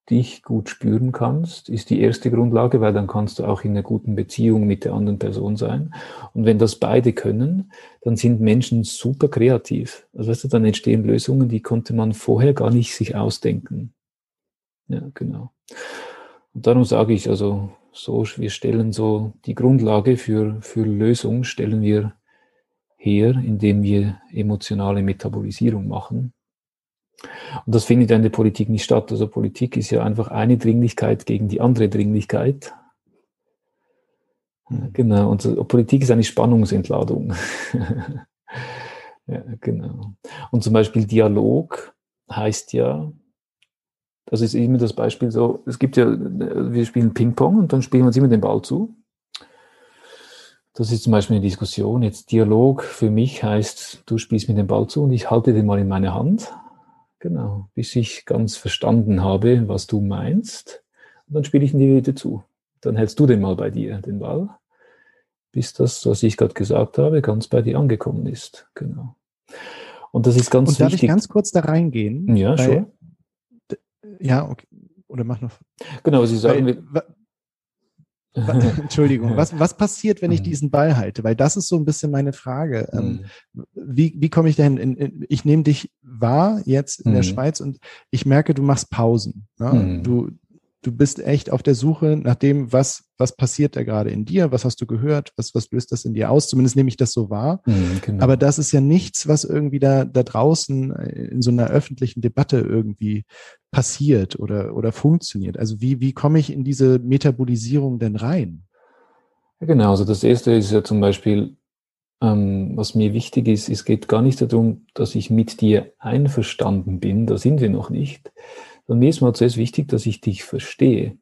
dich gut spüren kannst, ist die erste Grundlage, weil dann kannst du auch in einer guten Beziehung mit der anderen Person sein. Und wenn das beide können, dann sind Menschen super kreativ. Also weißt du, dann entstehen Lösungen, die konnte man vorher gar nicht sich ausdenken. Ja, genau. Und darum sage ich also so, wir stellen so die Grundlage für, für Lösung stellen wir her, indem wir emotionale Metabolisierung machen. Und das findet in der Politik nicht statt. Also Politik ist ja einfach eine Dringlichkeit gegen die andere Dringlichkeit. Mhm. Genau. Und Politik ist eine Spannungsentladung. ja, genau. Und zum Beispiel Dialog heißt ja, das ist immer das Beispiel so, es gibt ja, wir spielen Ping-Pong und dann spielen wir uns immer den Ball zu. Das ist zum Beispiel eine Diskussion. Jetzt Dialog für mich heißt, du spielst mir den Ball zu und ich halte den mal in meine Hand Genau, bis ich ganz verstanden habe, was du meinst. Und dann spiele ich ihn dir wieder zu. Dann hältst du den mal bei dir, den Ball, bis das, was ich gerade gesagt habe, ganz bei dir angekommen ist. Genau. Und das ist ganz Und darf wichtig. ich ganz kurz da reingehen? Ja, schon. Ja, okay. Oder mach noch. Genau, Sie sagen, weil, Entschuldigung, was, was passiert, wenn ich mhm. diesen Ball halte? Weil das ist so ein bisschen meine Frage. Ähm, mhm. Wie, wie komme ich dahin? In, in, ich nehme dich wahr jetzt in der mhm. Schweiz und ich merke, du machst Pausen. Ne? Du, du bist echt auf der Suche nach dem, was, was passiert da gerade in dir, was hast du gehört, was, was löst das in dir aus? Zumindest nehme ich das so wahr. Mhm, genau. Aber das ist ja nichts, was irgendwie da, da draußen in so einer öffentlichen Debatte irgendwie passiert oder, oder funktioniert. Also wie, wie komme ich in diese Metabolisierung denn rein? Ja, genau, also das erste ist ja zum Beispiel, ähm, was mir wichtig ist, es geht gar nicht darum, dass ich mit dir einverstanden bin, da sind wir noch nicht, und mir ist mal zuerst wichtig, dass ich dich verstehe.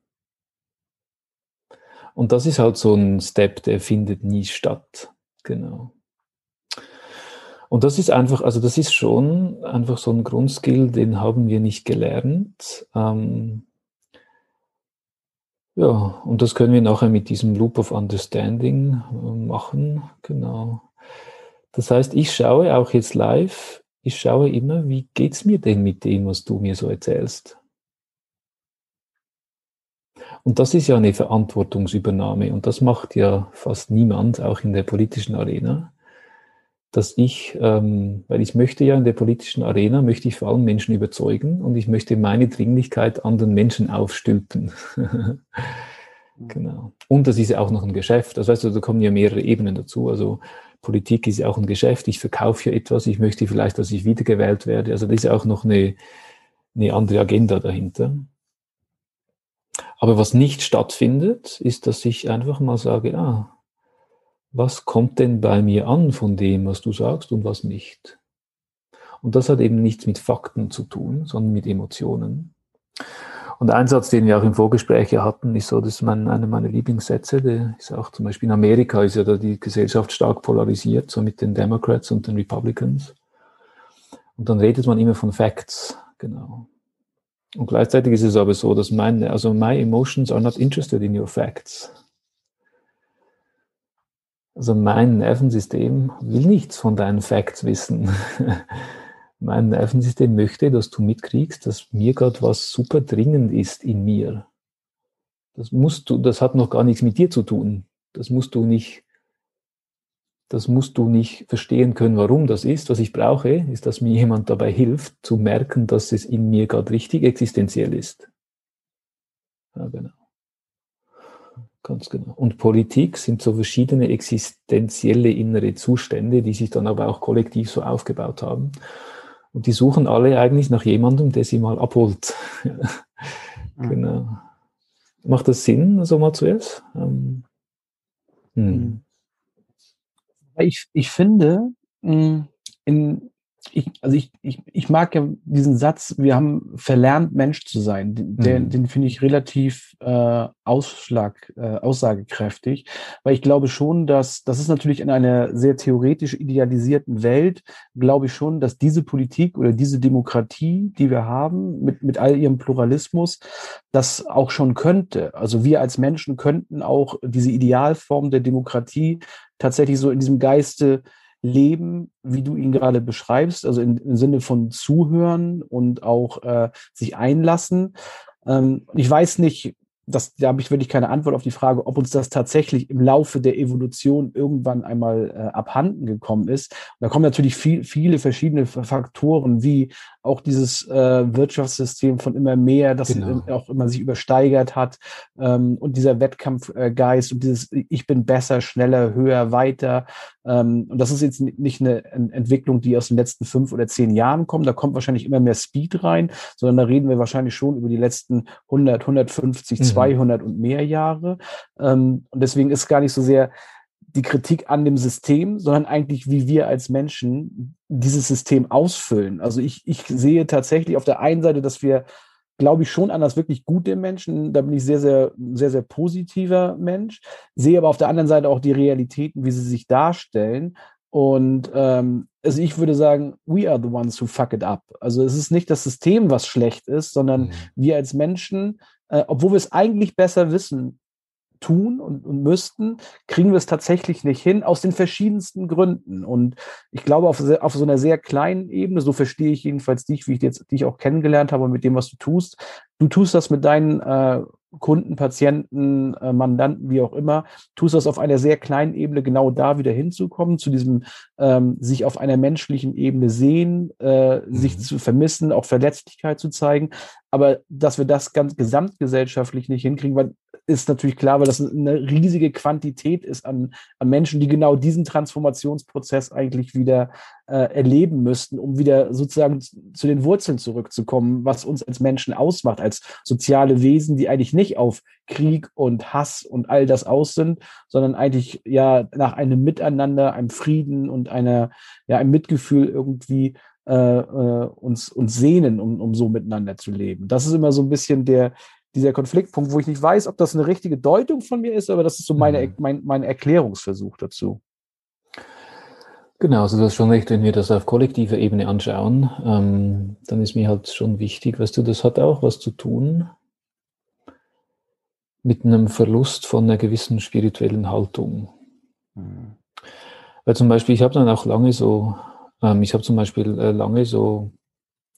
Und das ist halt so ein Step, der findet nie statt. Genau. Und das ist einfach, also das ist schon einfach so ein Grundskill, den haben wir nicht gelernt. Ähm, ja, und das können wir nachher mit diesem Loop of Understanding äh, machen. Genau. Das heißt, ich schaue auch jetzt live, ich schaue immer, wie geht's mir denn mit dem, was du mir so erzählst? Und das ist ja eine Verantwortungsübernahme und das macht ja fast niemand, auch in der politischen Arena, dass ich, ähm, weil ich möchte ja in der politischen Arena, möchte ich vor allem Menschen überzeugen und ich möchte meine Dringlichkeit anderen Menschen aufstülpen. genau. Und das ist ja auch noch ein Geschäft. Das heißt, da kommen ja mehrere Ebenen dazu. Also Politik ist ja auch ein Geschäft. Ich verkaufe ja etwas. Ich möchte vielleicht, dass ich wiedergewählt werde. Also das ist ja auch noch eine, eine andere Agenda dahinter. Aber was nicht stattfindet, ist, dass ich einfach mal sage, ah, was kommt denn bei mir an von dem, was du sagst und was nicht? Und das hat eben nichts mit Fakten zu tun, sondern mit Emotionen. Und ein Satz, den wir auch im Vorgespräch hatten, ist so, das ist mein, einer meiner Lieblingssätze, der ist auch zum Beispiel in Amerika ist ja da die Gesellschaft stark polarisiert, so mit den Democrats und den Republicans. Und dann redet man immer von Facts, genau. Und gleichzeitig ist es aber so, dass meine, also my emotions are not interested in your facts. Also mein Nervensystem will nichts von deinen Facts wissen. mein Nervensystem möchte, dass du mitkriegst, dass mir gerade was super dringend ist in mir. Das musst du, das hat noch gar nichts mit dir zu tun. Das musst du nicht das musst du nicht verstehen können, warum das ist. Was ich brauche, ist, dass mir jemand dabei hilft, zu merken, dass es in mir gerade richtig existenziell ist. Ja, genau. Ganz genau. Und Politik sind so verschiedene existenzielle innere Zustände, die sich dann aber auch kollektiv so aufgebaut haben. Und die suchen alle eigentlich nach jemandem, der sie mal abholt. genau. Macht das Sinn, so mal zuerst? Ähm, hm. Ich, ich finde, hm, in, ich, also ich, ich, ich mag ja diesen Satz, wir haben verlernt, Mensch zu sein. Den, mhm. den finde ich relativ äh, Ausschlag, äh, aussagekräftig, weil ich glaube schon, dass das ist natürlich in einer sehr theoretisch idealisierten Welt, glaube ich schon, dass diese Politik oder diese Demokratie, die wir haben, mit, mit all ihrem Pluralismus, das auch schon könnte. Also wir als Menschen könnten auch diese Idealform der Demokratie tatsächlich so in diesem Geiste leben, wie du ihn gerade beschreibst, also in, im Sinne von zuhören und auch äh, sich einlassen. Ähm, ich weiß nicht, das, da habe ich wirklich keine Antwort auf die Frage, ob uns das tatsächlich im Laufe der Evolution irgendwann einmal äh, abhanden gekommen ist. Und da kommen natürlich viel, viele verschiedene Faktoren, wie auch dieses äh, Wirtschaftssystem von immer mehr, das genau. auch immer sich übersteigert hat ähm, und dieser Wettkampfgeist und dieses Ich bin besser, schneller, höher, weiter. Ähm, und das ist jetzt nicht eine Entwicklung, die aus den letzten fünf oder zehn Jahren kommt. Da kommt wahrscheinlich immer mehr Speed rein, sondern da reden wir wahrscheinlich schon über die letzten 100, 150, mhm. 200 und mehr Jahre. Ähm, und deswegen ist gar nicht so sehr die Kritik an dem System, sondern eigentlich, wie wir als Menschen dieses System ausfüllen. Also ich, ich sehe tatsächlich auf der einen Seite, dass wir, glaube ich, schon an das wirklich gute Menschen, da bin ich sehr, sehr, sehr, sehr positiver Mensch, sehe aber auf der anderen Seite auch die Realitäten, wie sie sich darstellen. Und ähm, also ich würde sagen, we are the ones who fuck it up. Also es ist nicht das System, was schlecht ist, sondern mhm. wir als Menschen, äh, obwohl wir es eigentlich besser wissen, tun und, und müssten, kriegen wir es tatsächlich nicht hin, aus den verschiedensten Gründen. Und ich glaube, auf, auf so einer sehr kleinen Ebene, so verstehe ich jedenfalls dich, wie ich jetzt dich auch kennengelernt habe mit dem, was du tust. Du tust das mit deinen äh, Kunden, Patienten, äh, Mandanten, wie auch immer, tust das auf einer sehr kleinen Ebene genau da wieder hinzukommen, zu diesem ähm, sich auf einer menschlichen Ebene sehen, äh, mhm. sich zu vermissen, auch Verletzlichkeit zu zeigen. Aber dass wir das ganz gesamtgesellschaftlich nicht hinkriegen, weil ist natürlich klar, weil das eine riesige Quantität ist an, an Menschen, die genau diesen Transformationsprozess eigentlich wieder äh, erleben müssten, um wieder sozusagen zu den Wurzeln zurückzukommen, was uns als Menschen ausmacht, als soziale Wesen, die eigentlich nicht auf Krieg und Hass und all das aus sind, sondern eigentlich ja nach einem Miteinander, einem Frieden und einer, ja, einem Mitgefühl irgendwie äh, äh, uns, uns sehnen, um, um so miteinander zu leben. Das ist immer so ein bisschen der, dieser Konfliktpunkt, wo ich nicht weiß, ob das eine richtige Deutung von mir ist, aber das ist so meine, mhm. mein, mein Erklärungsversuch dazu. Genau, also du hast schon recht, wenn wir das auf kollektiver Ebene anschauen, ähm, dann ist mir halt schon wichtig, weißt du, das hat auch was zu tun mit einem Verlust von einer gewissen spirituellen Haltung. Mhm. Weil zum Beispiel, ich habe dann auch lange so, ähm, ich habe zum Beispiel äh, lange so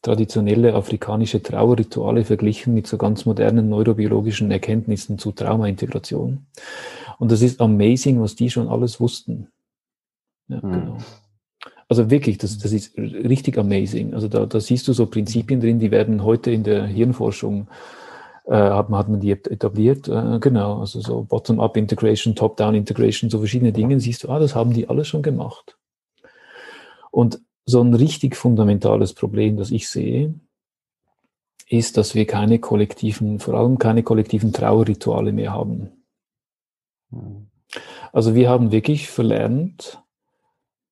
traditionelle afrikanische Trauerrituale verglichen mit so ganz modernen neurobiologischen Erkenntnissen zu Traumaintegration. Und das ist amazing, was die schon alles wussten. Ja, mhm. genau. Also wirklich, das, das ist richtig amazing. Also da, da siehst du so Prinzipien drin, die werden heute in der Hirnforschung äh, hat, man, hat man die etabliert. Äh, genau, also so Bottom-up Integration, Top-down Integration, so verschiedene Dinge, siehst du, ah, das haben die alle schon gemacht. Und so ein richtig fundamentales Problem, das ich sehe, ist, dass wir keine kollektiven, vor allem keine kollektiven Trauerrituale mehr haben. Also wir haben wirklich verlernt,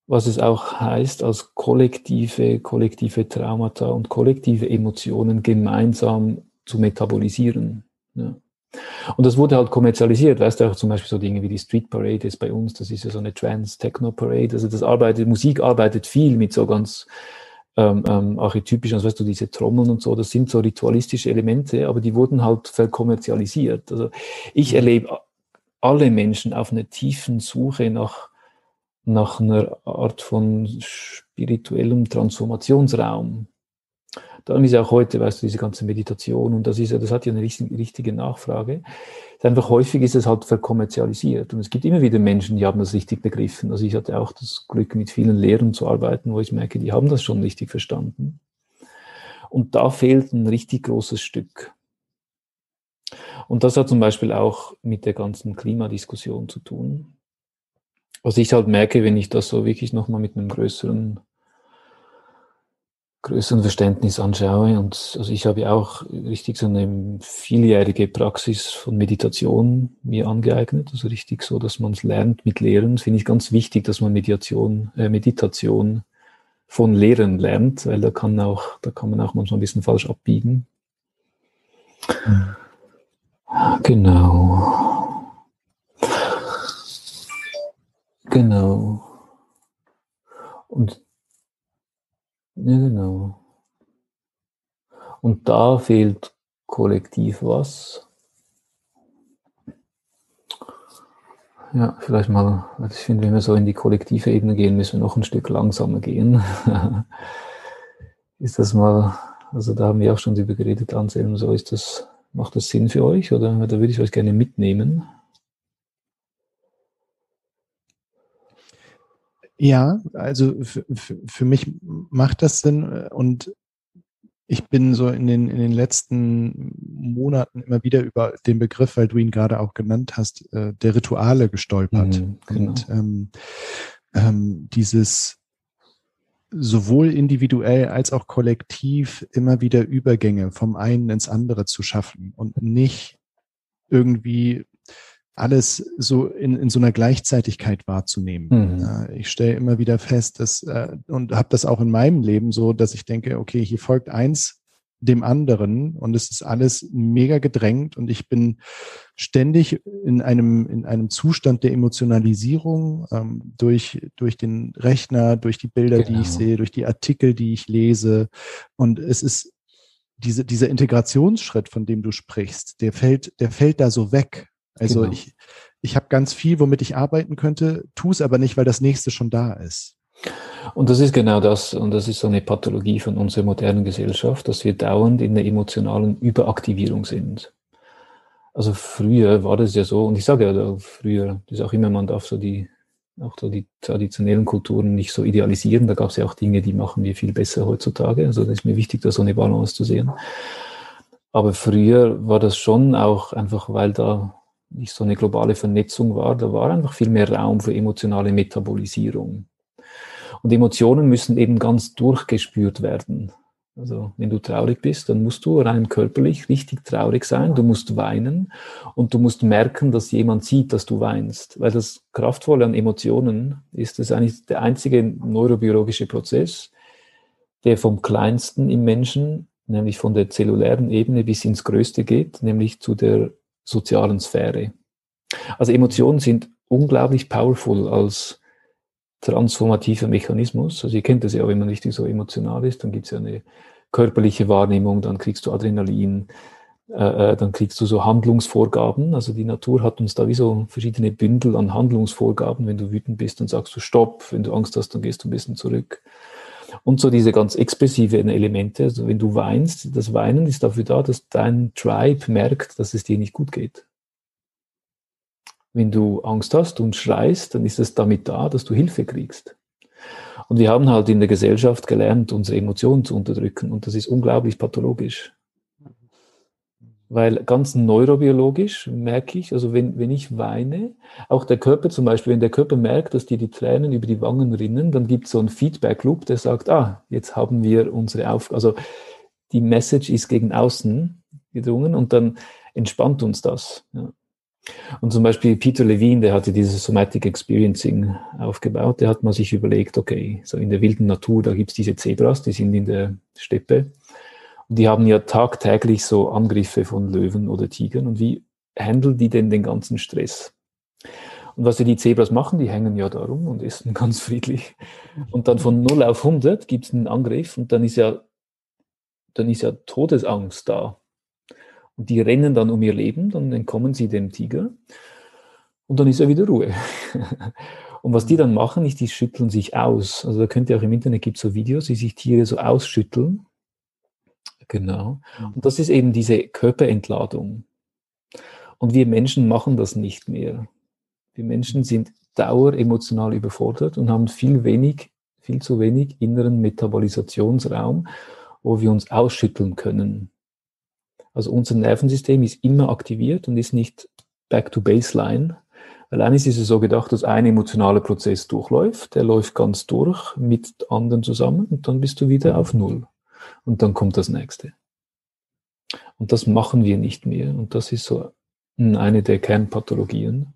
was es auch heißt, als kollektive, kollektive Traumata und kollektive Emotionen gemeinsam zu metabolisieren. Ja. Und das wurde halt kommerzialisiert, weißt du, auch zum Beispiel so Dinge wie die Street Parade ist bei uns, das ist ja so eine Trans-Techno-Parade, also das arbeitet, Musik arbeitet viel mit so ganz ähm, ähm, archetypischen, also weißt du, diese Trommeln und so, das sind so ritualistische Elemente, aber die wurden halt verkommerzialisiert. Also ich mhm. erlebe alle Menschen auf einer tiefen Suche nach, nach einer Art von spirituellem Transformationsraum dann ist auch heute, weißt du, diese ganze Meditation und das ist ja, das hat ja eine richtige Nachfrage. Einfach häufig ist es halt verkommerzialisiert und es gibt immer wieder Menschen, die haben das richtig begriffen. Also ich hatte auch das Glück, mit vielen Lehrern zu arbeiten, wo ich merke, die haben das schon richtig verstanden. Und da fehlt ein richtig großes Stück. Und das hat zum Beispiel auch mit der ganzen Klimadiskussion zu tun. Was ich halt merke, wenn ich das so wirklich nochmal mit einem größeren größeren Verständnis anschaue. Und also ich habe auch richtig so eine vieljährige Praxis von Meditation mir angeeignet. Also richtig so, dass man es lernt mit Lehren. Finde ich ganz wichtig, dass man Meditation, äh, Meditation von Lehren lernt, weil da kann auch, da kann man auch manchmal ein bisschen falsch abbiegen. Genau. Genau. Und ja, genau. Und da fehlt kollektiv was. Ja, vielleicht mal, also ich finde, wenn wir so in die kollektive Ebene gehen, müssen wir noch ein Stück langsamer gehen. ist das mal, also da haben wir auch schon drüber geredet, Anselm, so ist das, macht das Sinn für euch oder da würde ich euch gerne mitnehmen? Ja, also für, für mich macht das Sinn und ich bin so in den, in den letzten Monaten immer wieder über den Begriff, weil du ihn gerade auch genannt hast, äh, der Rituale gestolpert. Mhm, genau. Und ähm, ähm, dieses sowohl individuell als auch kollektiv immer wieder Übergänge vom einen ins andere zu schaffen und nicht irgendwie alles so in, in so einer Gleichzeitigkeit wahrzunehmen. Mhm. ich stelle immer wieder fest, dass äh, und habe das auch in meinem Leben so, dass ich denke, okay, hier folgt eins dem anderen und es ist alles mega gedrängt und ich bin ständig in einem in einem Zustand der Emotionalisierung ähm, durch durch den Rechner, durch die Bilder, genau. die ich genau. sehe, durch die Artikel, die ich lese und es ist diese, dieser Integrationsschritt, von dem du sprichst, der fällt, der fällt da so weg. Also genau. ich, ich habe ganz viel, womit ich arbeiten könnte, tue es aber nicht, weil das nächste schon da ist. Und das ist genau das, und das ist so eine Pathologie von unserer modernen Gesellschaft, dass wir dauernd in der emotionalen Überaktivierung sind. Also früher war das ja so, und ich sage ja früher, das ist auch immer, man darf so die, auch so die traditionellen Kulturen nicht so idealisieren. Da gab es ja auch Dinge, die machen wir viel besser heutzutage. Also das ist mir wichtig, da so eine Balance zu sehen. Aber früher war das schon auch einfach, weil da nicht so eine globale Vernetzung war, da war einfach viel mehr Raum für emotionale Metabolisierung. Und Emotionen müssen eben ganz durchgespürt werden. Also wenn du traurig bist, dann musst du rein körperlich richtig traurig sein, du musst weinen und du musst merken, dass jemand sieht, dass du weinst. Weil das Kraftvolle an Emotionen ist, das eigentlich der einzige neurobiologische Prozess, der vom kleinsten im Menschen, nämlich von der zellulären Ebene bis ins Größte geht, nämlich zu der sozialen Sphäre. Also Emotionen sind unglaublich powerful als transformativer Mechanismus. Also ihr kennt das ja, wenn man richtig so emotional ist, dann gibt es ja eine körperliche Wahrnehmung, dann kriegst du Adrenalin, äh, äh, dann kriegst du so Handlungsvorgaben. Also die Natur hat uns da wie so verschiedene Bündel an Handlungsvorgaben. Wenn du wütend bist, dann sagst du Stopp. Wenn du Angst hast, dann gehst du ein bisschen zurück. Und so diese ganz expressiven Elemente. Also wenn du weinst, das Weinen ist dafür da, dass dein Tribe merkt, dass es dir nicht gut geht. Wenn du Angst hast und schreist, dann ist es damit da, dass du Hilfe kriegst. Und wir haben halt in der Gesellschaft gelernt, unsere Emotionen zu unterdrücken. Und das ist unglaublich pathologisch. Weil ganz neurobiologisch merke ich, also wenn, wenn ich weine, auch der Körper zum Beispiel, wenn der Körper merkt, dass dir die Tränen über die Wangen rinnen, dann gibt es so einen Feedback-Loop, der sagt, ah, jetzt haben wir unsere Aufgabe, also die Message ist gegen außen gedrungen und dann entspannt uns das. Ja. Und zum Beispiel Peter Levine, der hatte dieses Somatic Experiencing aufgebaut, der hat mal sich überlegt, okay, so in der wilden Natur, da gibt es diese Zebras, die sind in der Steppe die haben ja tagtäglich so Angriffe von Löwen oder Tigern. Und wie handeln die denn den ganzen Stress? Und was die Zebras machen, die hängen ja darum und essen ganz friedlich. Und dann von 0 auf 100 gibt es einen Angriff und dann ist ja, dann ist ja Todesangst da. Und die rennen dann um ihr Leben, dann entkommen sie dem Tiger und dann ist ja wieder Ruhe. Und was die dann machen, ist, die schütteln sich aus. Also da könnt ihr auch im Internet gibt es so Videos, wie sich Tiere so ausschütteln Genau. Mhm. Und das ist eben diese Körperentladung. Und wir Menschen machen das nicht mehr. Wir Menschen sind daueremotional überfordert und haben viel wenig, viel zu wenig inneren Metabolisationsraum, wo wir uns ausschütteln können. Also unser Nervensystem ist immer aktiviert und ist nicht back to baseline. Eigentlich ist es so gedacht, dass ein emotionaler Prozess durchläuft, der läuft ganz durch mit anderen zusammen und dann bist du wieder auf Null und dann kommt das nächste. Und das machen wir nicht mehr. Und das ist so eine der Kernpathologien.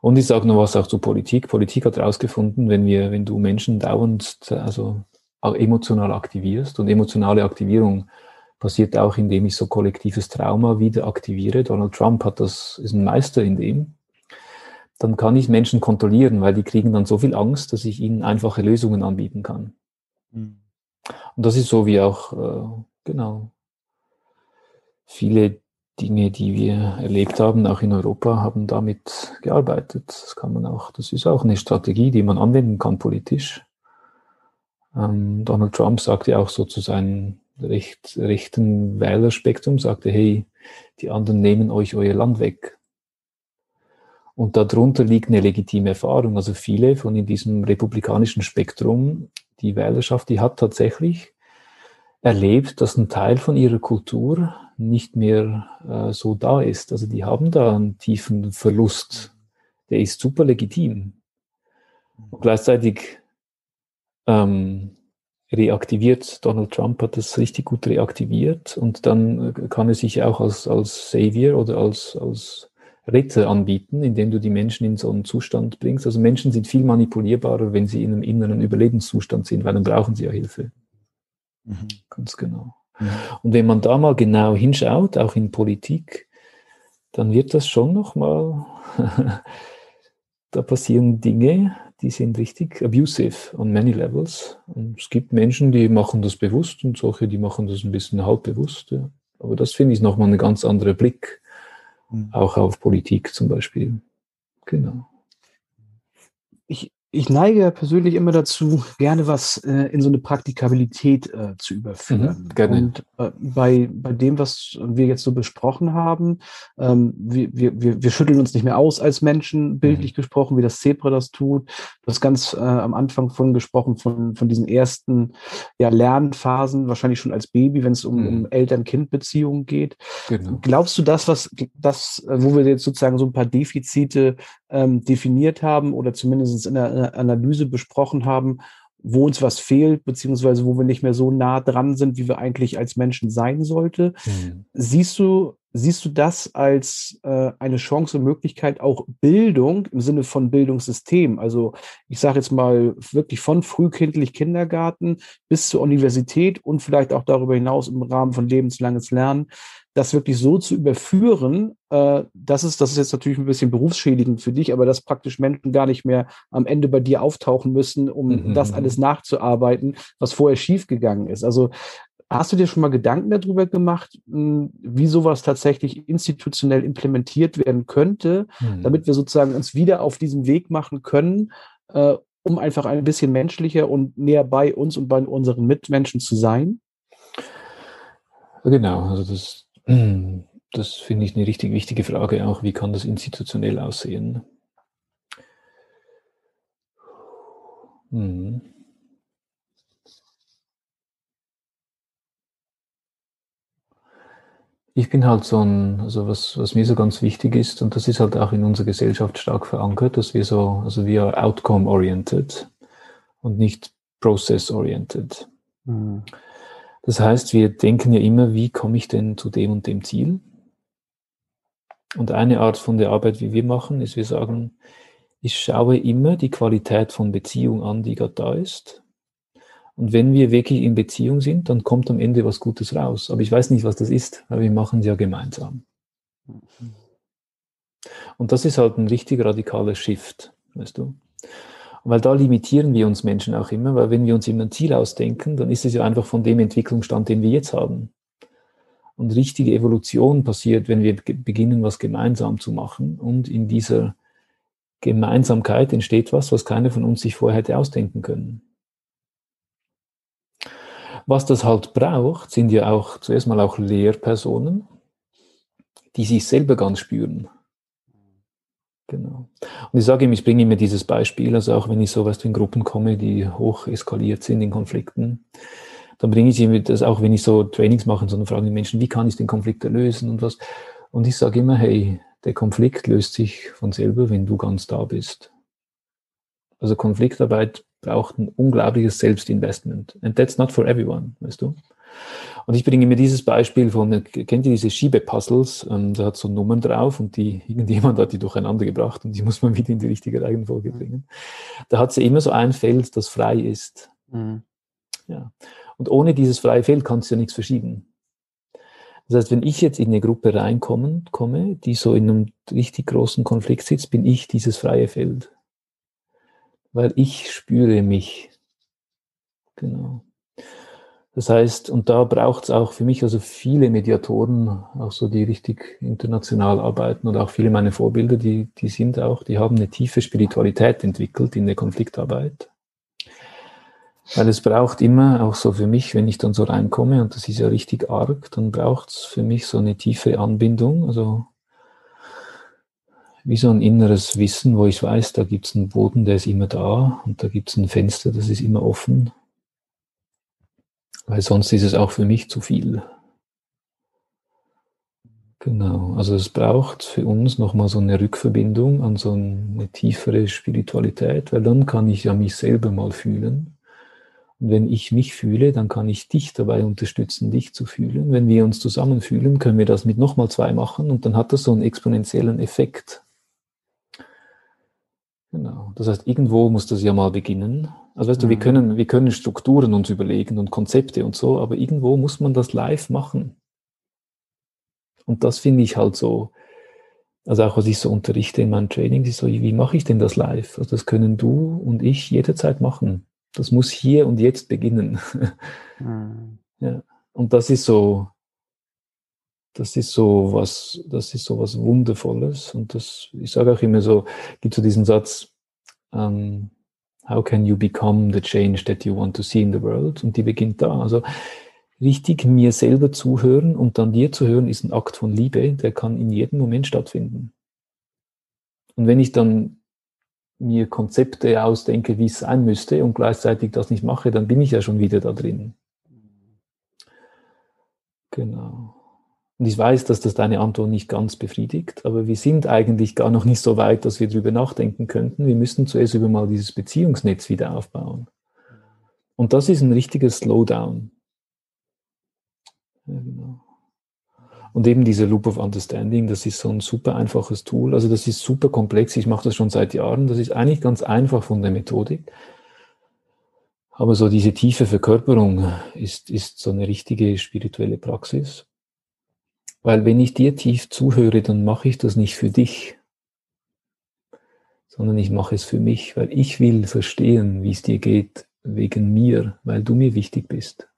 Und ich sage noch was auch zur Politik. Politik hat herausgefunden, wenn wir, wenn du Menschen dauernd, also emotional aktivierst. Und emotionale Aktivierung passiert auch, indem ich so kollektives Trauma wieder aktiviere. Donald Trump hat das, ist ein Meister in dem. Dann kann ich Menschen kontrollieren, weil die kriegen dann so viel Angst, dass ich ihnen einfache Lösungen anbieten kann. Mhm. Und das ist so wie auch, äh, genau, viele Dinge, die wir erlebt haben, auch in Europa, haben damit gearbeitet. Das kann man auch, das ist auch eine Strategie, die man anwenden kann politisch. Ähm, Donald Trump sagte auch so zu seinem recht, rechten Wählerspektrum, sagte, hey, die anderen nehmen euch euer Land weg. Und darunter liegt eine legitime Erfahrung. Also viele von in diesem republikanischen Spektrum, die Wählerschaft, die hat tatsächlich erlebt, dass ein Teil von ihrer Kultur nicht mehr äh, so da ist. Also die haben da einen tiefen Verlust. Der ist super legitim. Und gleichzeitig ähm, reaktiviert, Donald Trump hat das richtig gut reaktiviert und dann äh, kann er sich auch als, als Savior oder als, als Retter anbieten, indem du die Menschen in so einen Zustand bringst. Also Menschen sind viel manipulierbarer, wenn sie in einem inneren Überlebenszustand sind, weil dann brauchen sie ja Hilfe. Mhm. Ganz genau. Mhm. Und wenn man da mal genau hinschaut, auch in Politik, dann wird das schon nochmal, da passieren Dinge, die sind richtig abusive on many levels. Und es gibt Menschen, die machen das bewusst und solche, die machen das ein bisschen halbbewusst. Ja. Aber das finde ich nochmal ein ganz anderer Blick. Auch auf Politik zum Beispiel. Genau. Ich, neige persönlich immer dazu, gerne was äh, in so eine Praktikabilität äh, zu überführen. Mhm, gerne. Und äh, bei, bei dem, was wir jetzt so besprochen haben, ähm, wir, wir, wir schütteln uns nicht mehr aus als Menschen, bildlich mhm. gesprochen, wie das Zebra das tut. Du hast ganz äh, am Anfang von gesprochen, von, von diesen ersten ja, Lernphasen, wahrscheinlich schon als Baby, wenn es um, mhm. um Eltern-Kind-Beziehungen geht. Genau. Glaubst du das, was das, äh, wo wir jetzt sozusagen so ein paar Defizite ähm, definiert haben oder zumindest in der Analyse besprochen haben, wo uns was fehlt, beziehungsweise wo wir nicht mehr so nah dran sind, wie wir eigentlich als Menschen sein sollte. Mhm. Siehst du, siehst du das als äh, eine Chance und Möglichkeit, auch Bildung im Sinne von Bildungssystem, also ich sage jetzt mal wirklich von frühkindlich Kindergarten bis zur Universität und vielleicht auch darüber hinaus im Rahmen von lebenslanges Lernen, das wirklich so zu überführen, äh, das ist, das ist jetzt natürlich ein bisschen berufsschädigend für dich, aber dass praktisch Menschen gar nicht mehr am Ende bei dir auftauchen müssen, um mhm. das alles nachzuarbeiten, was vorher schiefgegangen ist. Also Hast du dir schon mal Gedanken darüber gemacht, hm, wie sowas tatsächlich institutionell implementiert werden könnte, mhm. damit wir sozusagen uns wieder auf diesen Weg machen können, äh, um einfach ein bisschen menschlicher und näher bei uns und bei unseren Mitmenschen zu sein? Genau, also das Das finde ich eine richtig wichtige Frage auch. Wie kann das institutionell aussehen? Hm. Ich bin halt so ein, also was, was mir so ganz wichtig ist, und das ist halt auch in unserer Gesellschaft stark verankert, dass wir so, also wir outcome-oriented und nicht process-oriented. Mhm. Das heißt, wir denken ja immer, wie komme ich denn zu dem und dem Ziel? Und eine Art von der Arbeit, wie wir machen, ist, wir sagen, ich schaue immer die Qualität von Beziehung an, die gerade da ist. Und wenn wir wirklich in Beziehung sind, dann kommt am Ende was Gutes raus. Aber ich weiß nicht, was das ist, weil wir machen es ja gemeinsam. Und das ist halt ein richtig radikaler Shift, weißt du? Weil da limitieren wir uns Menschen auch immer, weil wenn wir uns immer ein Ziel ausdenken, dann ist es ja einfach von dem Entwicklungsstand, den wir jetzt haben. Und richtige Evolution passiert, wenn wir beginnen, was gemeinsam zu machen. Und in dieser Gemeinsamkeit entsteht was, was keiner von uns sich vorher hätte ausdenken können. Was das halt braucht, sind ja auch zuerst mal auch Lehrpersonen, die sich selber ganz spüren. Genau. Und ich sage ihm, ich bringe immer dieses Beispiel, also auch wenn ich so weißt, in Gruppen komme, die hoch eskaliert sind in Konflikten, dann bringe ich ihm das auch, wenn ich so Trainings mache, sondern fragen die Menschen, wie kann ich den Konflikt lösen und was. Und ich sage immer, hey, der Konflikt löst sich von selber, wenn du ganz da bist. Also Konfliktarbeit braucht ein unglaubliches Selbstinvestment. And that's not for everyone, weißt du? Und ich bringe mir dieses Beispiel von, kennt ihr diese Schiebepuzzles? Ähm, da hat so Nummern drauf und die, irgendjemand hat die durcheinander gebracht und die muss man wieder in die richtige Reihenfolge bringen. Da hat sie immer so ein Feld, das frei ist. Mhm. Ja. Und ohne dieses freie Feld kannst du ja nichts verschieben. Das heißt, wenn ich jetzt in eine Gruppe reinkomme, komme, die so in einem richtig großen Konflikt sitzt, bin ich dieses freie Feld. Weil ich spüre mich. Genau. Das heißt, und da braucht es auch für mich also viele Mediatoren, auch so die richtig international arbeiten und auch viele meiner Vorbilder, die, die sind auch, die haben eine tiefe Spiritualität entwickelt in der Konfliktarbeit. Weil es braucht immer, auch so für mich, wenn ich dann so reinkomme, und das ist ja richtig arg, dann braucht es für mich so eine tiefe Anbindung, also wie so ein inneres Wissen, wo ich weiß, da gibt es einen Boden, der ist immer da und da gibt es ein Fenster, das ist immer offen weil sonst ist es auch für mich zu viel. Genau, also es braucht für uns nochmal so eine Rückverbindung an so eine tiefere Spiritualität, weil dann kann ich ja mich selber mal fühlen. Und wenn ich mich fühle, dann kann ich dich dabei unterstützen, dich zu fühlen. Wenn wir uns zusammen fühlen, können wir das mit nochmal zwei machen und dann hat das so einen exponentiellen Effekt. Genau. Das heißt, irgendwo muss das ja mal beginnen. Also weißt mhm. du, wir mhm. können, wir können Strukturen uns überlegen und Konzepte und so, aber irgendwo muss man das live machen. Und das finde ich halt so, also auch was ich so unterrichte in meinem Training, ist so, wie mache ich denn das live? Also das können du und ich jederzeit machen. Das muss hier und jetzt beginnen. Mhm. Ja. Und das ist so, das ist so was, das ist so was Wundervolles. Und das, ich sage auch immer so, gibt so diesen Satz, ähm, how can you become the change that you want to see in the world? Und die beginnt da. Also richtig mir selber zuhören und dann dir zu hören, ist ein Akt von Liebe, der kann in jedem Moment stattfinden. Und wenn ich dann mir Konzepte ausdenke, wie es sein müsste und gleichzeitig das nicht mache, dann bin ich ja schon wieder da drin. Genau. Und ich weiß, dass das deine Antwort nicht ganz befriedigt, aber wir sind eigentlich gar noch nicht so weit, dass wir darüber nachdenken könnten. Wir müssen zuerst über mal dieses Beziehungsnetz wieder aufbauen. Und das ist ein richtiges Slowdown. Genau. Und eben dieser Loop of Understanding, das ist so ein super einfaches Tool. Also das ist super komplex. Ich mache das schon seit Jahren. Das ist eigentlich ganz einfach von der Methodik. Aber so diese tiefe Verkörperung ist, ist so eine richtige spirituelle Praxis. Weil wenn ich dir tief zuhöre, dann mache ich das nicht für dich, sondern ich mache es für mich, weil ich will verstehen, wie es dir geht, wegen mir, weil du mir wichtig bist.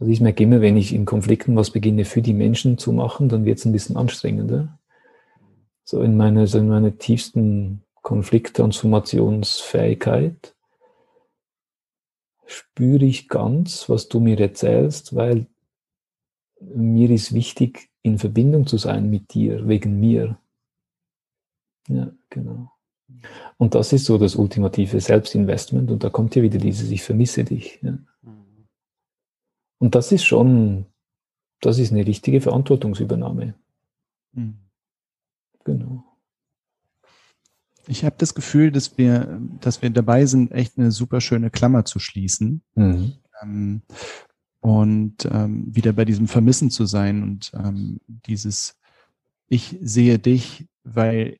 Also ich merke immer, wenn ich in Konflikten was beginne für die Menschen zu machen, dann wird es ein bisschen anstrengender. So in meiner, so in tiefsten Konflikttransformationsfähigkeit spüre ich ganz, was du mir erzählst, weil mir ist wichtig, in Verbindung zu sein mit dir, wegen mir. Ja, genau. Und das ist so das ultimative Selbstinvestment und da kommt ja wieder dieses, ich vermisse dich. Ja. Und das ist schon, das ist eine richtige Verantwortungsübernahme. Mhm. Genau. Ich habe das Gefühl, dass wir, dass wir dabei sind, echt eine super schöne Klammer zu schließen. Mhm. Ähm, und ähm, wieder bei diesem Vermissen zu sein und ähm, dieses Ich sehe dich, weil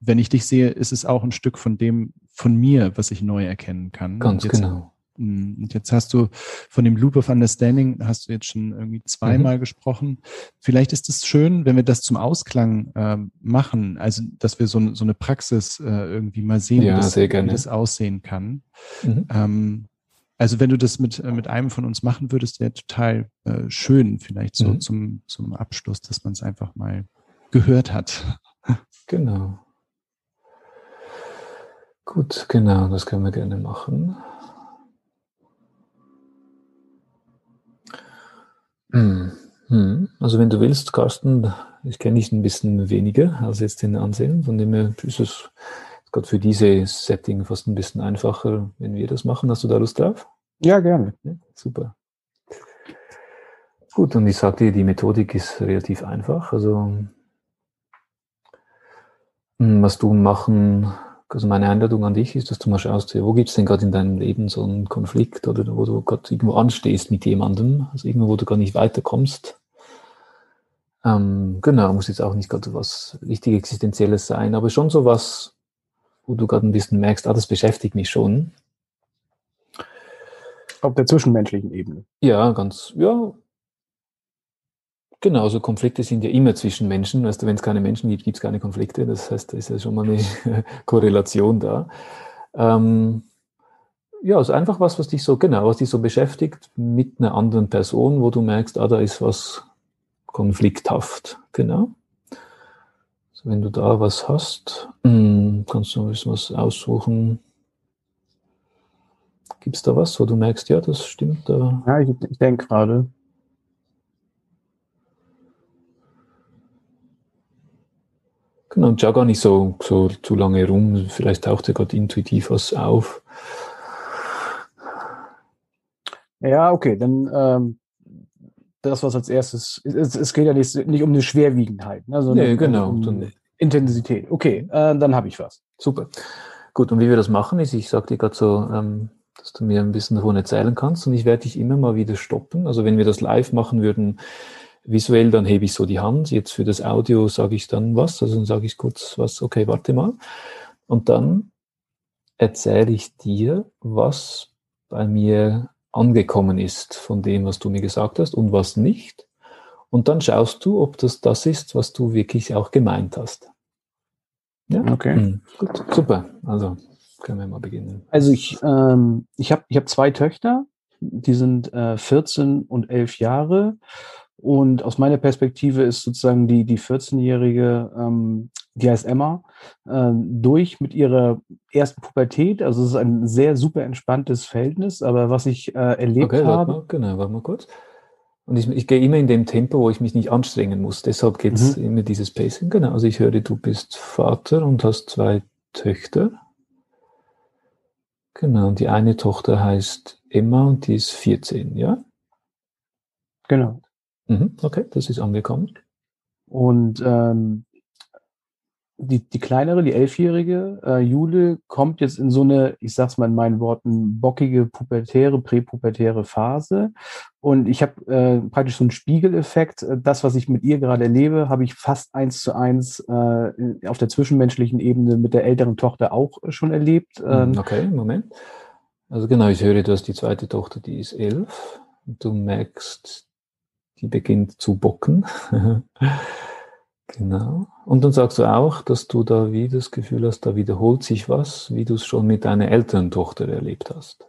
wenn ich dich sehe, ist es auch ein Stück von dem, von mir, was ich neu erkennen kann. Ganz jetzt, genau. Mm, und jetzt hast du von dem Loop of Understanding, hast du jetzt schon irgendwie zweimal mhm. gesprochen. Vielleicht ist es schön, wenn wir das zum Ausklang äh, machen, also dass wir so, so eine Praxis äh, irgendwie mal sehen, ja, wie, das, wie das aussehen kann. Mhm. Ähm, also wenn du das mit, äh, mit einem von uns machen würdest, wäre total äh, schön, vielleicht so mhm. zum, zum Abschluss, dass man es einfach mal gehört hat. Genau. Gut, genau, das können wir gerne machen. Hm. Also wenn du willst, Carsten, ich kenne dich ein bisschen weniger als jetzt den Ansehen, von dem her ist es gerade für dieses Setting fast ein bisschen einfacher, wenn wir das machen. Hast du da Lust drauf? Ja, gerne. Ja, super. Gut, und ich sagte dir, die Methodik ist relativ einfach. Also, hm, was du machen, also meine Einladung an dich ist, dass du mal schaust, wo gibt es denn gerade in deinem Leben so einen Konflikt oder wo du gerade irgendwo anstehst mit jemandem, also irgendwo, wo du gar nicht weiterkommst. Ähm, genau, muss jetzt auch nicht gerade was richtig Existenzielles sein, aber schon so was, wo du gerade ein bisschen merkst, ah, das beschäftigt mich schon. Auf der zwischenmenschlichen Ebene. Ja, ganz, ja. Genau, so Konflikte sind ja immer zwischen Menschen. Weißt du, wenn es keine Menschen gibt, gibt es keine Konflikte. Das heißt, da ist ja schon mal eine Korrelation da. Ähm, ja, ist also einfach was, was dich so, genau, was dich so beschäftigt mit einer anderen Person, wo du merkst, ah, da ist was konflikthaft. Genau. So, wenn du da was hast, hm, kannst du ein bisschen was aussuchen. Gibt es da was, wo du merkst, ja, das stimmt da? Ja, ich, ich denke gerade. Genau, und schau gar nicht so, so zu lange rum. Vielleicht taucht dir gerade intuitiv was auf. Ja, okay, dann ähm, das, was als erstes, es, es geht ja nicht, nicht um eine Schwerwiegendheit, ne, sondern nee, genau. um Intensität. Okay, äh, dann habe ich was. Super. Gut, und wie wir das machen, ist, ich sage dir gerade so, ähm, dass du mir ein bisschen davon erzählen kannst und ich werde dich immer mal wieder stoppen. Also wenn wir das live machen würden, visuell, dann hebe ich so die Hand. Jetzt für das Audio sage ich dann was, also dann sage ich kurz was, okay, warte mal. Und dann erzähle ich dir, was bei mir angekommen ist von dem, was du mir gesagt hast und was nicht. Und dann schaust du, ob das das ist, was du wirklich auch gemeint hast. Ja, okay. Mhm. Gut, super. Also können wir mal beginnen. Also ich, ähm, ich habe ich hab zwei Töchter, die sind äh, 14 und 11 Jahre. Und aus meiner Perspektive ist sozusagen die, die 14-jährige, ähm, die heißt Emma, äh, durch mit ihrer ersten Pubertät. Also es ist ein sehr super entspanntes Verhältnis. Aber was ich äh, erlebt okay, habe. Mal, genau, warte mal kurz. Und ich, ich, gehe immer in dem Tempo, wo ich mich nicht anstrengen muss. Deshalb geht es mhm. immer dieses Pacing. Genau. Also ich höre, du bist Vater und hast zwei Töchter. Genau. Und die eine Tochter heißt Emma und die ist 14, ja? Genau. Mhm, okay, das ist angekommen. Und ähm, die, die kleinere, die elfjährige äh, Jule, kommt jetzt in so eine, ich sag's mal in meinen Worten, bockige, pubertäre, präpubertäre Phase. Und ich habe äh, praktisch so einen Spiegeleffekt. Das, was ich mit ihr gerade erlebe, habe ich fast eins zu eins äh, auf der zwischenmenschlichen Ebene mit der älteren Tochter auch schon erlebt. Ähm, okay, Moment. Also genau, ich höre, du hast die zweite Tochter, die ist elf. Du merkst, die beginnt zu bocken. genau. Und dann sagst du auch, dass du da wie das Gefühl hast, da wiederholt sich was, wie du es schon mit deiner älteren Tochter erlebt hast.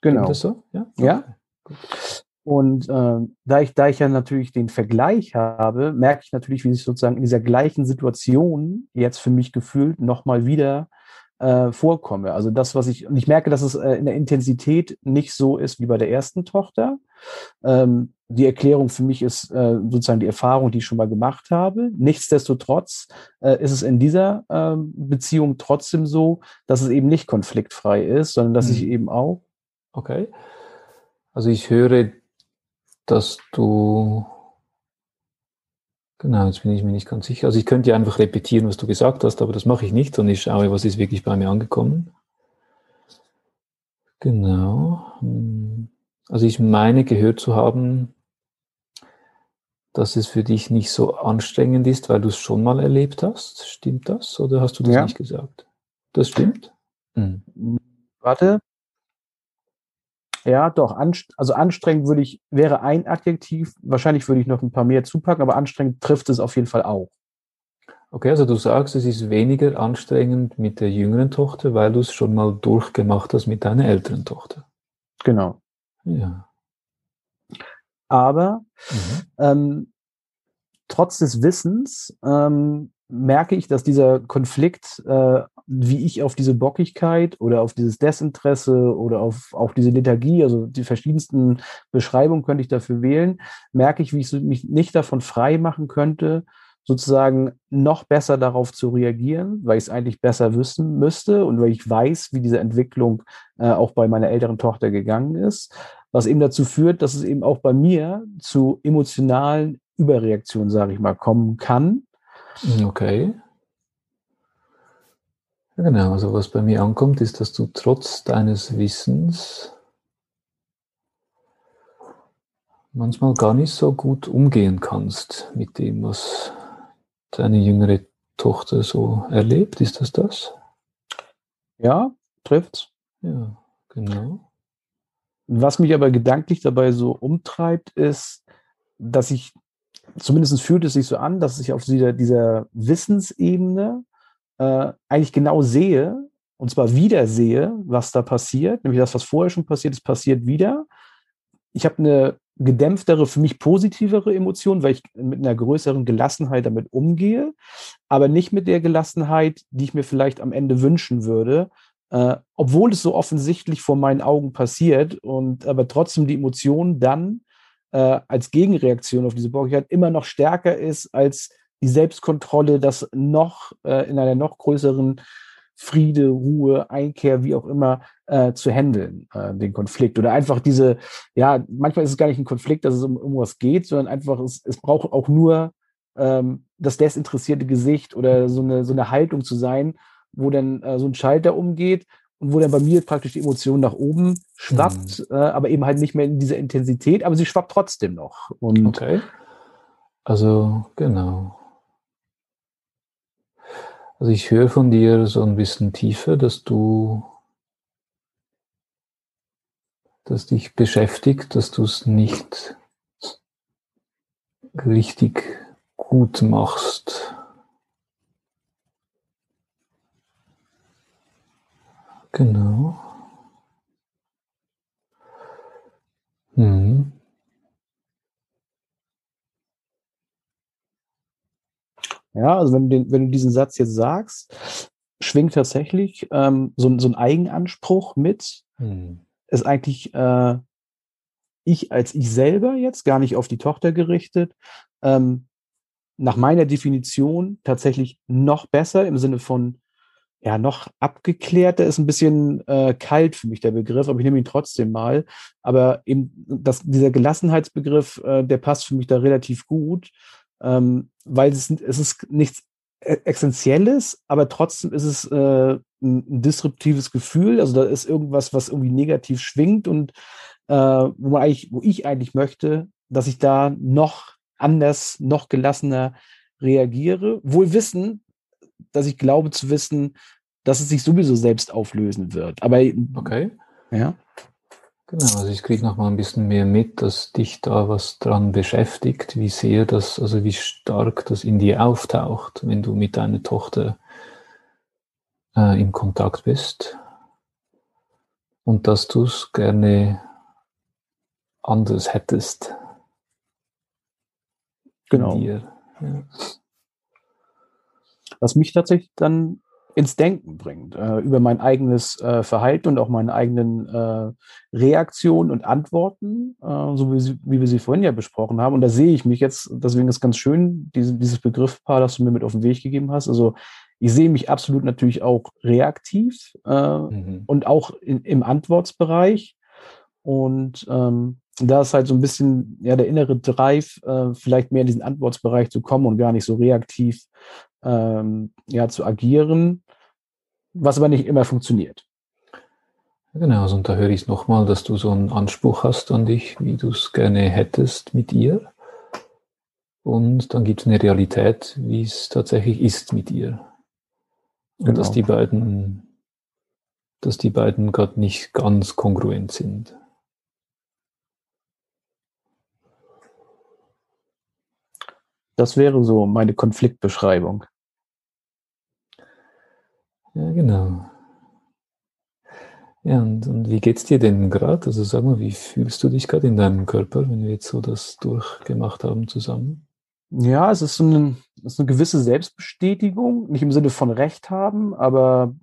Genau. das so? Ja. Okay. ja. Und äh, da, ich, da ich ja natürlich den Vergleich habe, merke ich natürlich, wie sich sozusagen in dieser gleichen Situation jetzt für mich gefühlt nochmal wieder äh, vorkomme. Also das, was ich, und ich merke, dass es äh, in der Intensität nicht so ist wie bei der ersten Tochter. Ähm, die Erklärung für mich ist äh, sozusagen die Erfahrung, die ich schon mal gemacht habe. Nichtsdestotrotz äh, ist es in dieser äh, Beziehung trotzdem so, dass es eben nicht konfliktfrei ist, sondern dass mhm. ich eben auch. Okay. Also ich höre, dass du Genau, jetzt bin ich mir nicht ganz sicher. Also ich könnte ja einfach repetieren, was du gesagt hast, aber das mache ich nicht, sondern ich schaue, was ist wirklich bei mir angekommen. Genau. Hm. Also ich meine gehört zu haben, dass es für dich nicht so anstrengend ist, weil du es schon mal erlebt hast. Stimmt das? Oder hast du das ja. nicht gesagt? Das stimmt? Hm. Warte. Ja, doch. Anst also anstrengend würde ich, wäre ein Adjektiv. Wahrscheinlich würde ich noch ein paar mehr zupacken, aber anstrengend trifft es auf jeden Fall auch. Okay, also du sagst, es ist weniger anstrengend mit der jüngeren Tochter, weil du es schon mal durchgemacht hast mit deiner älteren Tochter. Genau. Ja. Aber mhm. ähm, trotz des Wissens ähm, merke ich, dass dieser Konflikt, äh, wie ich auf diese Bockigkeit oder auf dieses Desinteresse oder auf auch diese Lethargie, also die verschiedensten Beschreibungen könnte ich dafür wählen, merke ich, wie ich mich nicht davon frei machen könnte, sozusagen noch besser darauf zu reagieren, weil ich es eigentlich besser wissen müsste und weil ich weiß, wie diese Entwicklung äh, auch bei meiner älteren Tochter gegangen ist, was eben dazu führt, dass es eben auch bei mir zu emotionalen Überreaktionen, sage ich mal, kommen kann. Okay. Ja, genau, also was bei mir ankommt, ist, dass du trotz deines Wissens manchmal gar nicht so gut umgehen kannst mit dem, was deine jüngere Tochter so erlebt. Ist das das? Ja, trifft's. Ja, genau. Was mich aber gedanklich dabei so umtreibt, ist, dass ich, zumindest fühlt es sich so an, dass ich auf dieser, dieser Wissensebene äh, eigentlich genau sehe, und zwar wieder sehe, was da passiert, nämlich das, was vorher schon passiert ist, passiert wieder. Ich habe eine gedämpftere, für mich positivere Emotion, weil ich mit einer größeren Gelassenheit damit umgehe, aber nicht mit der Gelassenheit, die ich mir vielleicht am Ende wünschen würde, äh, obwohl es so offensichtlich vor meinen Augen passiert und aber trotzdem die Emotion dann äh, als Gegenreaktion auf diese Borgigkeit immer noch stärker ist als die Selbstkontrolle, das noch äh, in einer noch größeren Friede, Ruhe, Einkehr, wie auch immer, äh, zu handeln, äh, den Konflikt. Oder einfach diese, ja, manchmal ist es gar nicht ein Konflikt, dass es um irgendwas geht, sondern einfach, es, es braucht auch nur ähm, das desinteressierte Gesicht oder so eine, so eine Haltung zu sein, wo dann äh, so ein Schalter umgeht und wo dann bei mir praktisch die Emotion nach oben schwappt, mhm. äh, aber eben halt nicht mehr in dieser Intensität, aber sie schwappt trotzdem noch. Und okay. Also, genau. Also ich höre von dir so ein bisschen tiefer, dass du, dass dich beschäftigt, dass du es nicht richtig gut machst. Genau. Hm. Ja, also wenn du, den, wenn du diesen Satz jetzt sagst, schwingt tatsächlich ähm, so, so ein Eigenanspruch mit. Hm. Ist eigentlich äh, ich als ich selber jetzt, gar nicht auf die Tochter gerichtet, ähm, nach meiner Definition tatsächlich noch besser im Sinne von ja, noch abgeklärter ist ein bisschen äh, kalt für mich der Begriff, aber ich nehme ihn trotzdem mal. Aber eben das, dieser Gelassenheitsbegriff, äh, der passt für mich da relativ gut, ähm, weil es, es ist nichts e-, Essentielles, aber trotzdem ist es äh, ein, ein disruptives Gefühl. Also da ist irgendwas, was irgendwie negativ schwingt und äh, wo man eigentlich, wo ich eigentlich möchte, dass ich da noch anders, noch gelassener reagiere, wohl wissen, dass ich glaube zu wissen, dass es sich sowieso selbst auflösen wird. Aber okay. Ja. Genau, also ich kriege noch mal ein bisschen mehr mit, dass dich da was dran beschäftigt, wie sehr das, also wie stark das in dir auftaucht, wenn du mit deiner Tochter äh, in Kontakt bist und dass du es gerne anders hättest. Genau. Ja. Was mich tatsächlich dann ins Denken bringt, äh, über mein eigenes äh, Verhalten und auch meine eigenen äh, Reaktionen und Antworten, äh, so wie, sie, wie, wir sie vorhin ja besprochen haben. Und da sehe ich mich jetzt, deswegen ist ganz schön, diese, dieses Begriffpaar, das du mir mit auf den Weg gegeben hast. Also ich sehe mich absolut natürlich auch reaktiv äh, mhm. und auch in, im Antwortsbereich. Und ähm, da ist halt so ein bisschen ja der innere Drive, äh, vielleicht mehr in diesen Antwortsbereich zu kommen und gar nicht so reaktiv ähm, ja, zu agieren, was aber nicht immer funktioniert. Genau, also und da höre ich nochmal, dass du so einen Anspruch hast an dich, wie du es gerne hättest mit ihr. Und dann gibt es eine Realität, wie es tatsächlich ist mit ihr. Und genau. dass die beiden, dass die beiden gerade nicht ganz kongruent sind. Das wäre so meine Konfliktbeschreibung. Ja, genau. Ja, und, und wie geht's dir denn gerade? Also sag mal, wie fühlst du dich gerade in deinem Körper, wenn wir jetzt so das durchgemacht haben zusammen? Ja, es ist, so eine, ist eine gewisse Selbstbestätigung, nicht im Sinne von Recht haben, aber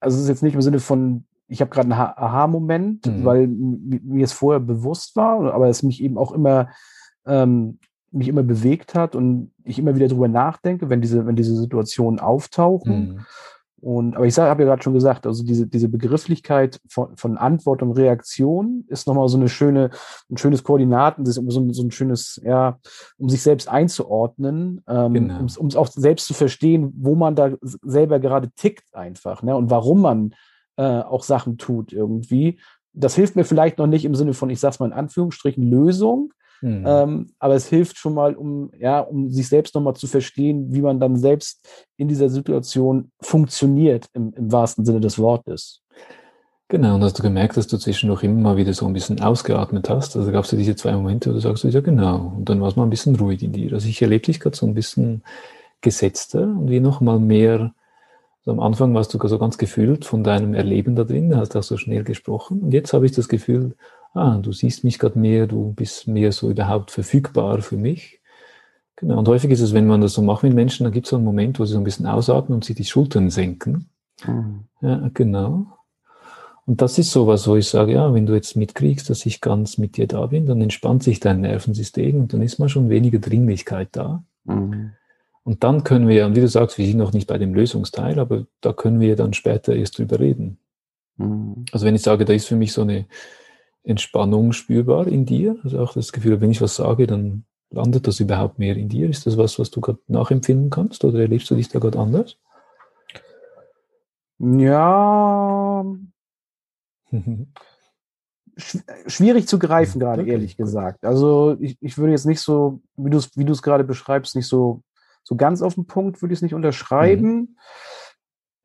also es ist jetzt nicht im Sinne von, ich habe gerade einen Aha-Moment, mhm. weil mir es vorher bewusst war, aber es mich eben auch immer ähm, mich immer bewegt hat und ich immer wieder drüber nachdenke, wenn diese, wenn diese Situationen auftauchen. Mhm. Und, aber ich habe ja gerade schon gesagt, also diese, diese Begrifflichkeit von, von Antwort und Reaktion ist nochmal so eine schöne, ein schönes Koordinaten, das ist so ein, so ein schönes, ja, um sich selbst einzuordnen, ähm, genau. um es auch selbst zu verstehen, wo man da selber gerade tickt einfach, ne, und warum man äh, auch Sachen tut irgendwie. Das hilft mir vielleicht noch nicht im Sinne von, ich sag's mal in Anführungsstrichen, Lösung, Mhm. Ähm, aber es hilft schon mal, um, ja, um sich selbst nochmal zu verstehen, wie man dann selbst in dieser Situation funktioniert, im, im wahrsten Sinne des Wortes. Genau, und hast du gemerkt, dass du zwischendurch immer mal wieder so ein bisschen ausgeatmet hast? Also gab es ja diese zwei Momente, wo du sagst, ja genau, und dann war es mal ein bisschen ruhig in dir. Also ich erlebe dich gerade so ein bisschen gesetzter und wie noch mal mehr, also am Anfang warst du so ganz gefühlt von deinem Erleben da drin, hast auch so schnell gesprochen und jetzt habe ich das Gefühl, ah, du siehst mich gerade mehr, du bist mehr so überhaupt verfügbar für mich. Genau, und häufig ist es, wenn man das so macht mit Menschen, dann gibt es so einen Moment, wo sie so ein bisschen ausatmen und sich die Schultern senken. Mhm. Ja, genau. Und das ist sowas, wo ich sage, ja, wenn du jetzt mitkriegst, dass ich ganz mit dir da bin, dann entspannt sich dein Nervensystem und dann ist mal schon weniger Dringlichkeit da. Mhm. Und dann können wir, und wie du sagst, wir sind noch nicht bei dem Lösungsteil, aber da können wir dann später erst drüber reden. Mhm. Also wenn ich sage, da ist für mich so eine Entspannung spürbar in dir, also auch das Gefühl, wenn ich was sage, dann landet das überhaupt mehr in dir? Ist das was, was du gerade nachempfinden kannst oder erlebst du dich da gerade anders? Ja, schwierig zu greifen gerade, okay. ehrlich gesagt. Also ich, ich würde jetzt nicht so, wie du es wie gerade beschreibst, nicht so, so ganz auf den Punkt, würde ich es nicht unterschreiben.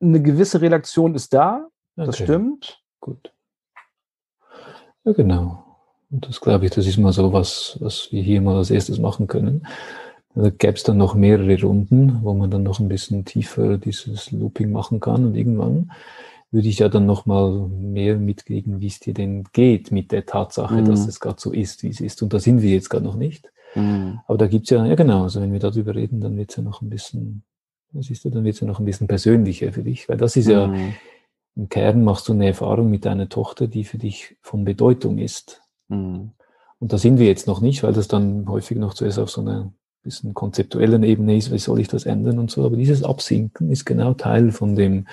Mhm. Eine gewisse Redaktion ist da, okay. das stimmt. Gut. Ja, genau. Und das glaube ich, das ist mal so was, was wir hier mal als erstes machen können. Da gäbe es dann noch mehrere Runden, wo man dann noch ein bisschen tiefer dieses Looping machen kann und irgendwann würde ich ja dann nochmal mehr mitkriegen, wie es dir denn geht mit der Tatsache, mhm. dass es gerade so ist, wie es ist. Und da sind wir jetzt gerade noch nicht. Mhm. Aber da gibt's ja, ja genau, also wenn wir darüber reden, dann wird's ja noch ein bisschen, was ist du, dann wird's ja noch ein bisschen persönlicher für dich. Weil das ist mhm. ja, im Kern machst du eine Erfahrung mit deiner Tochter, die für dich von Bedeutung ist. Mhm. Und da sind wir jetzt noch nicht, weil das dann häufig noch zuerst auf so einer bisschen konzeptuellen Ebene ist, wie soll ich das ändern und so. Aber dieses Absinken ist genau Teil von dem,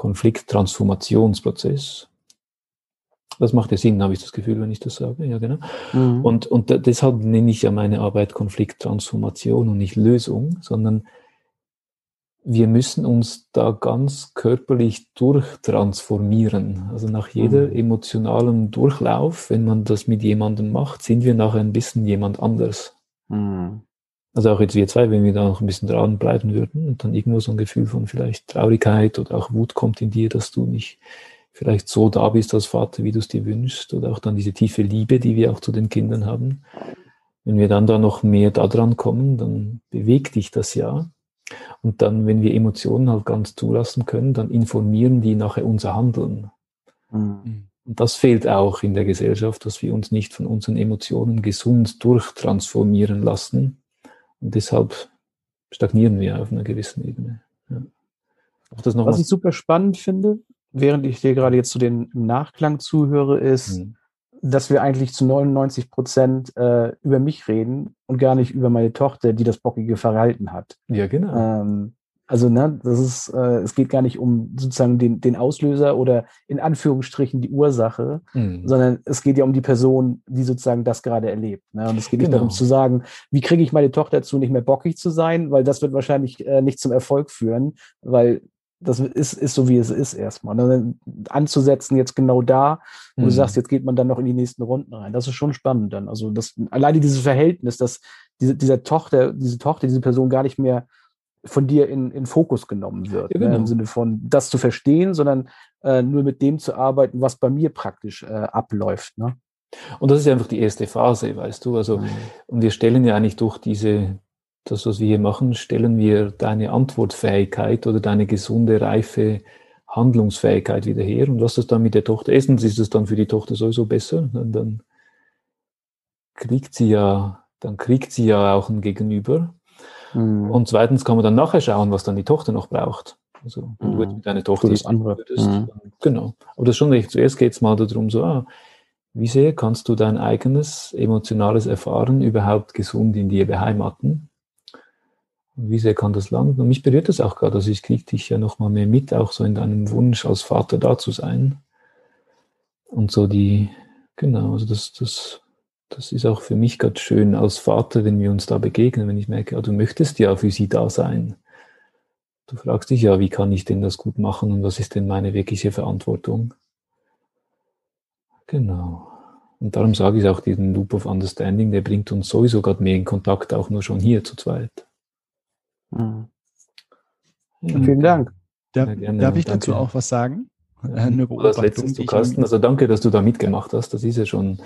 Konflikttransformationsprozess. Das macht ja Sinn, habe ich das Gefühl, wenn ich das sage. Ja, genau. Mhm. Und, und deshalb nenne ich ja meine Arbeit Konflikttransformation und nicht Lösung, sondern wir müssen uns da ganz körperlich durchtransformieren. Also nach jeder mhm. emotionalen Durchlauf, wenn man das mit jemandem macht, sind wir nachher ein bisschen jemand anders. Mhm. Also auch jetzt wir zwei, wenn wir da noch ein bisschen dranbleiben würden und dann irgendwo so ein Gefühl von vielleicht Traurigkeit oder auch Wut kommt in dir, dass du nicht vielleicht so da bist als Vater, wie du es dir wünschst oder auch dann diese tiefe Liebe, die wir auch zu den Kindern haben. Wenn wir dann da noch mehr da dran kommen, dann bewegt dich das ja. Und dann, wenn wir Emotionen halt ganz zulassen können, dann informieren die nachher unser Handeln. Mhm. Und das fehlt auch in der Gesellschaft, dass wir uns nicht von unseren Emotionen gesund durchtransformieren lassen, und deshalb stagnieren wir auf einer gewissen Ebene. Ja. Was ich super spannend finde, während ich dir gerade jetzt zu den Nachklang zuhöre, ist, mhm. Dass wir eigentlich zu 99 Prozent äh, über mich reden und gar nicht über meine Tochter, die das bockige Verhalten hat. Ja, genau. Ähm, also, ne, das ist, äh, es geht gar nicht um sozusagen den, den Auslöser oder in Anführungsstrichen die Ursache, mhm. sondern es geht ja um die Person, die sozusagen das gerade erlebt. Ne? Und es geht nicht darum genau. zu sagen, wie kriege ich meine Tochter dazu, nicht mehr bockig zu sein, weil das wird wahrscheinlich äh, nicht zum Erfolg führen, weil das ist, ist so, wie es ist erstmal. Ne? Anzusetzen jetzt genau da, wo mhm. du sagst, jetzt geht man dann noch in die nächsten Runden rein. Das ist schon spannend dann. Also das, alleine dieses Verhältnis, dass diese, dieser Tochter, diese Tochter, diese Person gar nicht mehr von dir in, in Fokus genommen wird. Ja, genau. ne, Im genau. Sinne von das zu verstehen, sondern äh, nur mit dem zu arbeiten, was bei mir praktisch äh, abläuft. Ne? Und das ist einfach die erste Phase, weißt du. Also, mhm. und wir stellen ja eigentlich durch diese, das, was wir hier machen, stellen wir deine Antwortfähigkeit oder deine gesunde, reife Handlungsfähigkeit wieder her. Und was das dann mit der Tochter ist, ist es dann für die Tochter sowieso besser. Und dann kriegt sie ja, dann kriegt sie ja auch ein Gegenüber, Mhm. Und zweitens kann man dann nachher schauen, was dann die Tochter noch braucht. Also, wenn mhm. du jetzt mit deiner Tochter das andere. Würdest, mhm. genau. Aber das ist schon richtig. Zuerst geht es mal darum, so, ah, wie sehr kannst du dein eigenes emotionales Erfahren überhaupt gesund in dir beheimaten? Wie sehr kann das landen? Und mich berührt das auch gerade. Also ich kriege dich ja noch mal mehr mit, auch so in deinem Wunsch als Vater da zu sein. Und so die, genau, also das, das das ist auch für mich gerade schön als Vater, wenn wir uns da begegnen, wenn ich merke, ja, du möchtest ja für sie da sein. Du fragst dich ja, wie kann ich denn das gut machen und was ist denn meine wirkliche Verantwortung? Genau. Und darum sage ich auch, diesen Loop of Understanding, der bringt uns sowieso gerade mehr in Kontakt, auch nur schon hier zu zweit. Mhm. Ja, vielen Dank. Darf, darf ich dazu auch was sagen? eine Beobachtung. Als letztes, du Carsten, also danke, dass du da mitgemacht hast. Das ist ja schon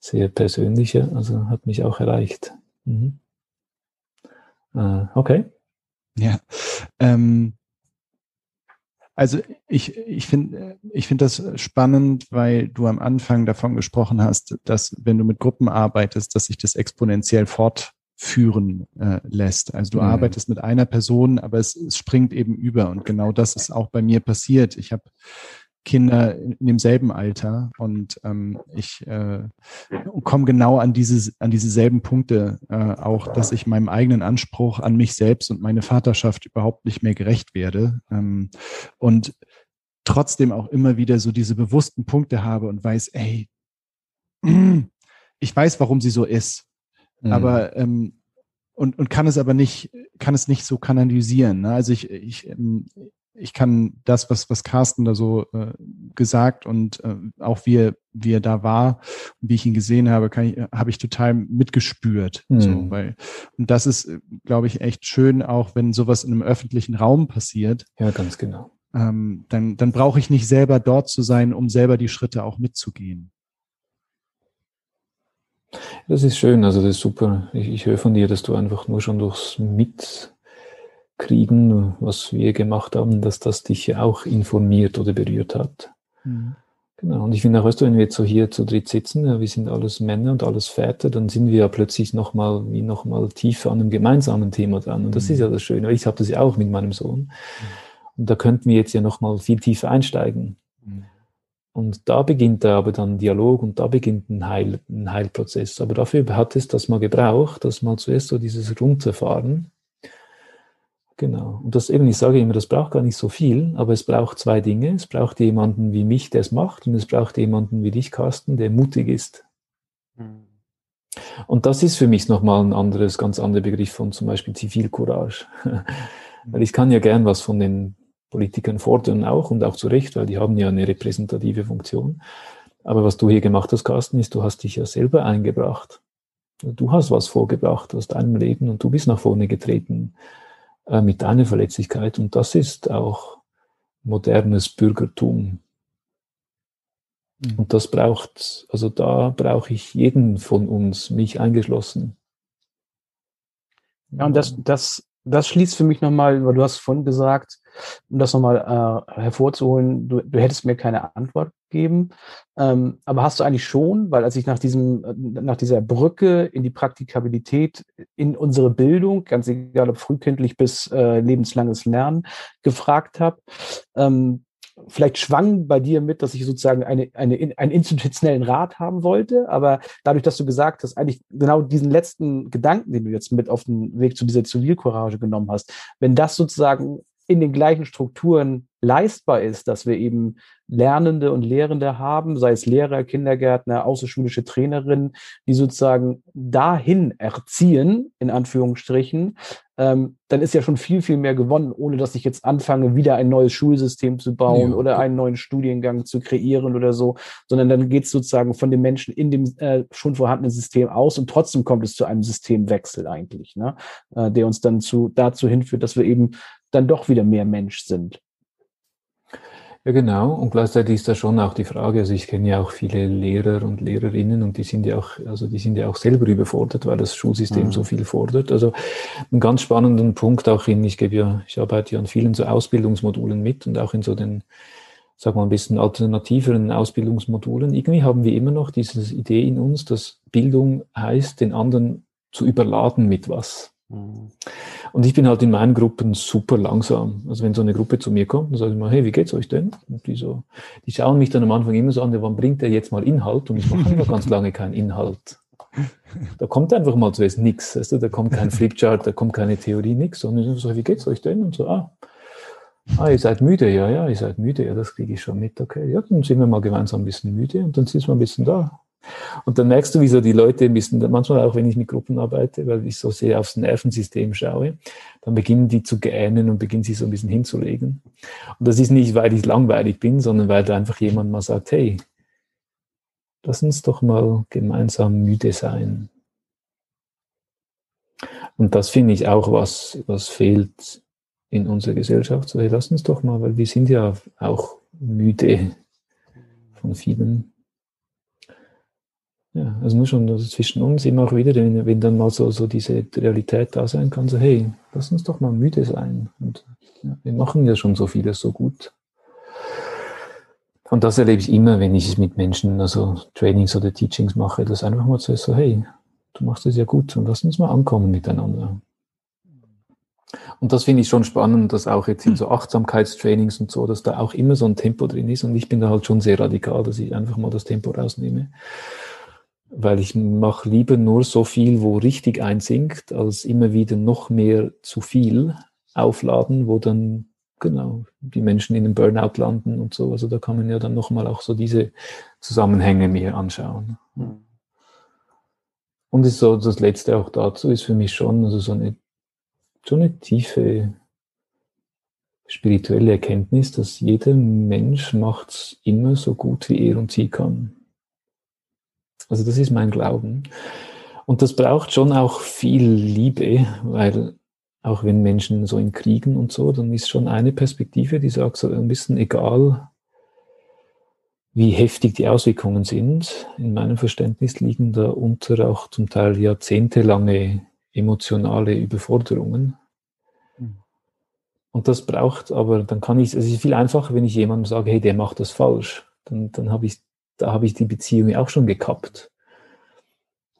sehr persönliche, also hat mich auch erreicht. Mhm. Äh, okay. Ja. Ähm, also ich, ich finde ich finde das spannend, weil du am Anfang davon gesprochen hast, dass wenn du mit Gruppen arbeitest, dass sich das exponentiell fortführen äh, lässt. Also du mhm. arbeitest mit einer Person, aber es, es springt eben über. Und genau das ist auch bei mir passiert. Ich habe Kinder in, in demselben Alter und ähm, ich äh, komme genau an diese an dieselben Punkte äh, auch, dass ich meinem eigenen Anspruch an mich selbst und meine Vaterschaft überhaupt nicht mehr gerecht werde ähm, und trotzdem auch immer wieder so diese bewussten Punkte habe und weiß, ey, ich weiß, warum sie so ist, mhm. aber ähm, und, und kann es aber nicht, kann es nicht so kanalisieren. Ne? Also ich, ich, ähm, ich kann das, was, was Carsten da so äh, gesagt und äh, auch wie er, wie er da war und wie ich ihn gesehen habe, kann ich, habe ich total mitgespürt. Mhm. So, weil, und das ist, glaube ich, echt schön, auch wenn sowas in einem öffentlichen Raum passiert. Ja, ganz genau. Ähm, dann, dann brauche ich nicht selber dort zu sein, um selber die Schritte auch mitzugehen. Das ist schön, also das ist super. Ich, ich höre von dir, dass du einfach nur schon durchs Mit kriegen, was wir gemacht haben, dass das dich ja auch informiert oder berührt hat. Mhm. Genau. Und ich finde auch, weißt du, wenn wir jetzt so hier zu dritt sitzen, ja, wir sind alles Männer und alles Väter, dann sind wir ja plötzlich nochmal, wie nochmal tiefer an einem gemeinsamen Thema dran. Und das mhm. ist ja das Schöne. Ich habe das ja auch mit meinem Sohn. Mhm. Und da könnten wir jetzt ja nochmal viel tiefer einsteigen. Mhm. Und da beginnt da aber dann Dialog und da beginnt ein, Heil, ein Heilprozess. Aber dafür hat es das mal gebraucht, dass mal zuerst so dieses Runterfahren Genau. Und das eben, ich sage immer, das braucht gar nicht so viel, aber es braucht zwei Dinge. Es braucht jemanden wie mich, der es macht, und es braucht jemanden wie dich, Carsten, der mutig ist. Mhm. Und das ist für mich nochmal ein anderes, ganz anderer Begriff von zum Beispiel Zivilcourage. weil ich kann ja gern was von den Politikern fordern auch und auch zu Recht, weil die haben ja eine repräsentative Funktion. Aber was du hier gemacht hast, Carsten, ist, du hast dich ja selber eingebracht. Du hast was vorgebracht aus deinem Leben und du bist nach vorne getreten äh, mit deiner Verletzlichkeit. Und das ist auch modernes Bürgertum. Mhm. Und das braucht, also da brauche ich jeden von uns, mich eingeschlossen. Ja, und das, das, das schließt für mich nochmal, weil du hast vorhin gesagt, um das nochmal äh, hervorzuholen, du, du hättest mir keine Antwort geben. Ähm, aber hast du eigentlich schon, weil als ich nach diesem, nach dieser Brücke in die Praktikabilität in unsere Bildung, ganz egal ob frühkindlich bis äh, lebenslanges Lernen, gefragt habe, ähm, vielleicht schwang bei dir mit, dass ich sozusagen eine, eine, einen institutionellen Rat haben wollte, aber dadurch, dass du gesagt hast, eigentlich genau diesen letzten Gedanken, den du jetzt mit auf den Weg zu dieser Zivilcourage genommen hast, wenn das sozusagen in den gleichen Strukturen leistbar ist, dass wir eben Lernende und Lehrende haben, sei es Lehrer, Kindergärtner, außerschulische Trainerinnen, die sozusagen dahin erziehen, in Anführungsstrichen, ähm, dann ist ja schon viel, viel mehr gewonnen, ohne dass ich jetzt anfange, wieder ein neues Schulsystem zu bauen ja. oder einen neuen Studiengang zu kreieren oder so, sondern dann geht es sozusagen von den Menschen in dem äh, schon vorhandenen System aus und trotzdem kommt es zu einem Systemwechsel eigentlich, ne? äh, der uns dann zu, dazu hinführt, dass wir eben dann doch wieder mehr Mensch sind. Ja, genau. Und gleichzeitig ist da schon auch die Frage, also ich kenne ja auch viele Lehrer und Lehrerinnen und die sind ja auch, also die sind ja auch selber überfordert, weil das Schulsystem mhm. so viel fordert. Also einen ganz spannenden Punkt auch in, ich gebe ja, ich arbeite ja an vielen so Ausbildungsmodulen mit und auch in so den, sag mal, ein bisschen alternativeren Ausbildungsmodulen. Irgendwie haben wir immer noch diese Idee in uns, dass Bildung heißt, den anderen zu überladen mit was. Und ich bin halt in meinen Gruppen super langsam. Also wenn so eine Gruppe zu mir kommt, dann sage ich mal, hey, wie geht's euch denn? Und die so, die schauen mich dann am Anfang immer so an, wann bringt der jetzt mal Inhalt? Und ich mache noch ganz lange keinen Inhalt. Da kommt einfach mal zuerst nichts. Weißt du? Da kommt kein Flipchart, da kommt keine Theorie, nichts. Und ich so, wie geht's euch denn? Und so, ah, ah, ihr seid müde, ja, ja, ihr seid müde, ja, das kriege ich schon mit, okay. Ja, dann sind wir mal gemeinsam ein bisschen müde und dann sitzen wir ein bisschen da. Und dann merkst du, wieso die Leute ein bisschen, manchmal auch wenn ich mit Gruppen arbeite, weil ich so sehr aufs Nervensystem schaue, dann beginnen die zu gähnen und beginnen sich so ein bisschen hinzulegen. Und das ist nicht, weil ich langweilig bin, sondern weil da einfach jemand mal sagt, hey, lass uns doch mal gemeinsam müde sein. Und das finde ich auch was, was fehlt in unserer Gesellschaft. So, hey, lass uns doch mal, weil wir sind ja auch müde von vielen. Ja, also nur schon also zwischen uns immer auch wieder, wenn, wenn dann mal so, so diese Realität da sein kann, so hey, lass uns doch mal müde sein. Und ja, wir machen ja schon so vieles so gut. Und das erlebe ich immer, wenn ich es mit Menschen, also Trainings oder Teachings mache, dass einfach mal so ist, so, hey, du machst es ja gut und lass uns mal ankommen miteinander. Und das finde ich schon spannend, dass auch jetzt in so Achtsamkeitstrainings und so, dass da auch immer so ein Tempo drin ist. Und ich bin da halt schon sehr radikal, dass ich einfach mal das Tempo rausnehme. Weil ich mache lieber nur so viel, wo richtig einsinkt, als immer wieder noch mehr zu viel aufladen, wo dann genau die Menschen in den Burnout landen und so. Also da kann man ja dann nochmal auch so diese Zusammenhänge mir anschauen. Mhm. Und ist so das Letzte auch dazu ist für mich schon also so eine so eine tiefe spirituelle Erkenntnis, dass jeder Mensch macht immer so gut, wie er und sie kann. Also das ist mein Glauben. Und das braucht schon auch viel Liebe, weil auch wenn Menschen so in Kriegen und so, dann ist schon eine Perspektive, die sagt so ein bisschen egal, wie heftig die Auswirkungen sind. In meinem Verständnis liegen darunter auch zum Teil jahrzehntelange emotionale Überforderungen. Mhm. Und das braucht aber, dann kann ich, es ist viel einfacher, wenn ich jemandem sage, hey, der macht das falsch. Dann, dann habe ich, da habe ich die Beziehung auch schon gekappt.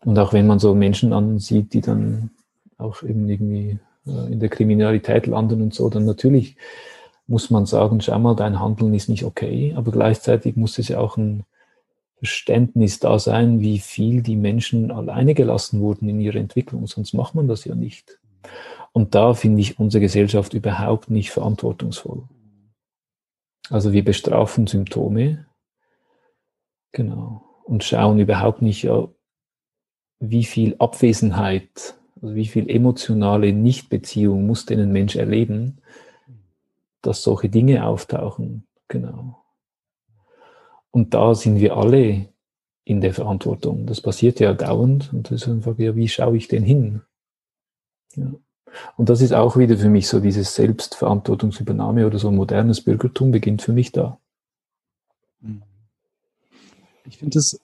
Und auch wenn man so Menschen ansieht, die dann auch eben irgendwie äh, in der Kriminalität landen und so, dann natürlich muss man sagen, schau mal, dein Handeln ist nicht okay, aber gleichzeitig muss es ja auch ein Verständnis da sein, wie viel die Menschen alleine gelassen wurden in ihrer Entwicklung, sonst macht man das ja nicht. Und da finde ich unsere Gesellschaft überhaupt nicht verantwortungsvoll. Also wir bestrafen Symptome, genau, und schauen überhaupt nicht, wie viel Abwesenheit, also wie viel emotionale Nichtbeziehung muss denn ein Mensch erleben, dass solche Dinge auftauchen, genau. Und da sind wir alle in der Verantwortung. Das passiert ja dauernd und das ist einfach, ja, wie schaue ich denn hin? Ja. Und das ist auch wieder für mich so dieses Selbstverantwortungsübernahme oder so ein modernes Bürgertum beginnt für mich da. Mhm. Ich finde das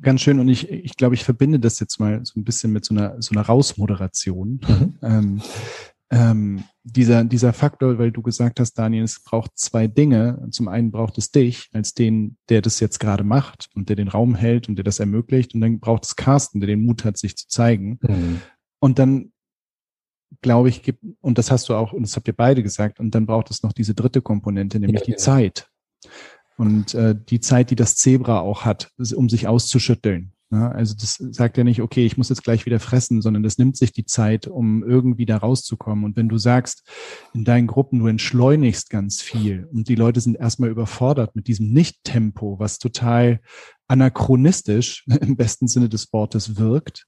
ganz schön und ich, ich glaube, ich verbinde das jetzt mal so ein bisschen mit so einer, so einer Rausmoderation. Mhm. Ähm, ähm, dieser, dieser Faktor, weil du gesagt hast, Daniel, es braucht zwei Dinge. Zum einen braucht es dich als den, der das jetzt gerade macht und der den Raum hält und der das ermöglicht. Und dann braucht es Carsten, der den Mut hat, sich zu zeigen. Mhm. Und dann, glaube ich, gibt, und das hast du auch, und das habt ihr beide gesagt, und dann braucht es noch diese dritte Komponente, nämlich ja, die ja. Zeit. Und äh, die Zeit, die das Zebra auch hat, um sich auszuschütteln. Ja, also das sagt ja nicht, okay, ich muss jetzt gleich wieder fressen, sondern das nimmt sich die Zeit, um irgendwie da rauszukommen. Und wenn du sagst, in deinen Gruppen, du entschleunigst ganz viel und die Leute sind erstmal überfordert mit diesem Nicht-Tempo, was total anachronistisch im besten Sinne des Wortes wirkt,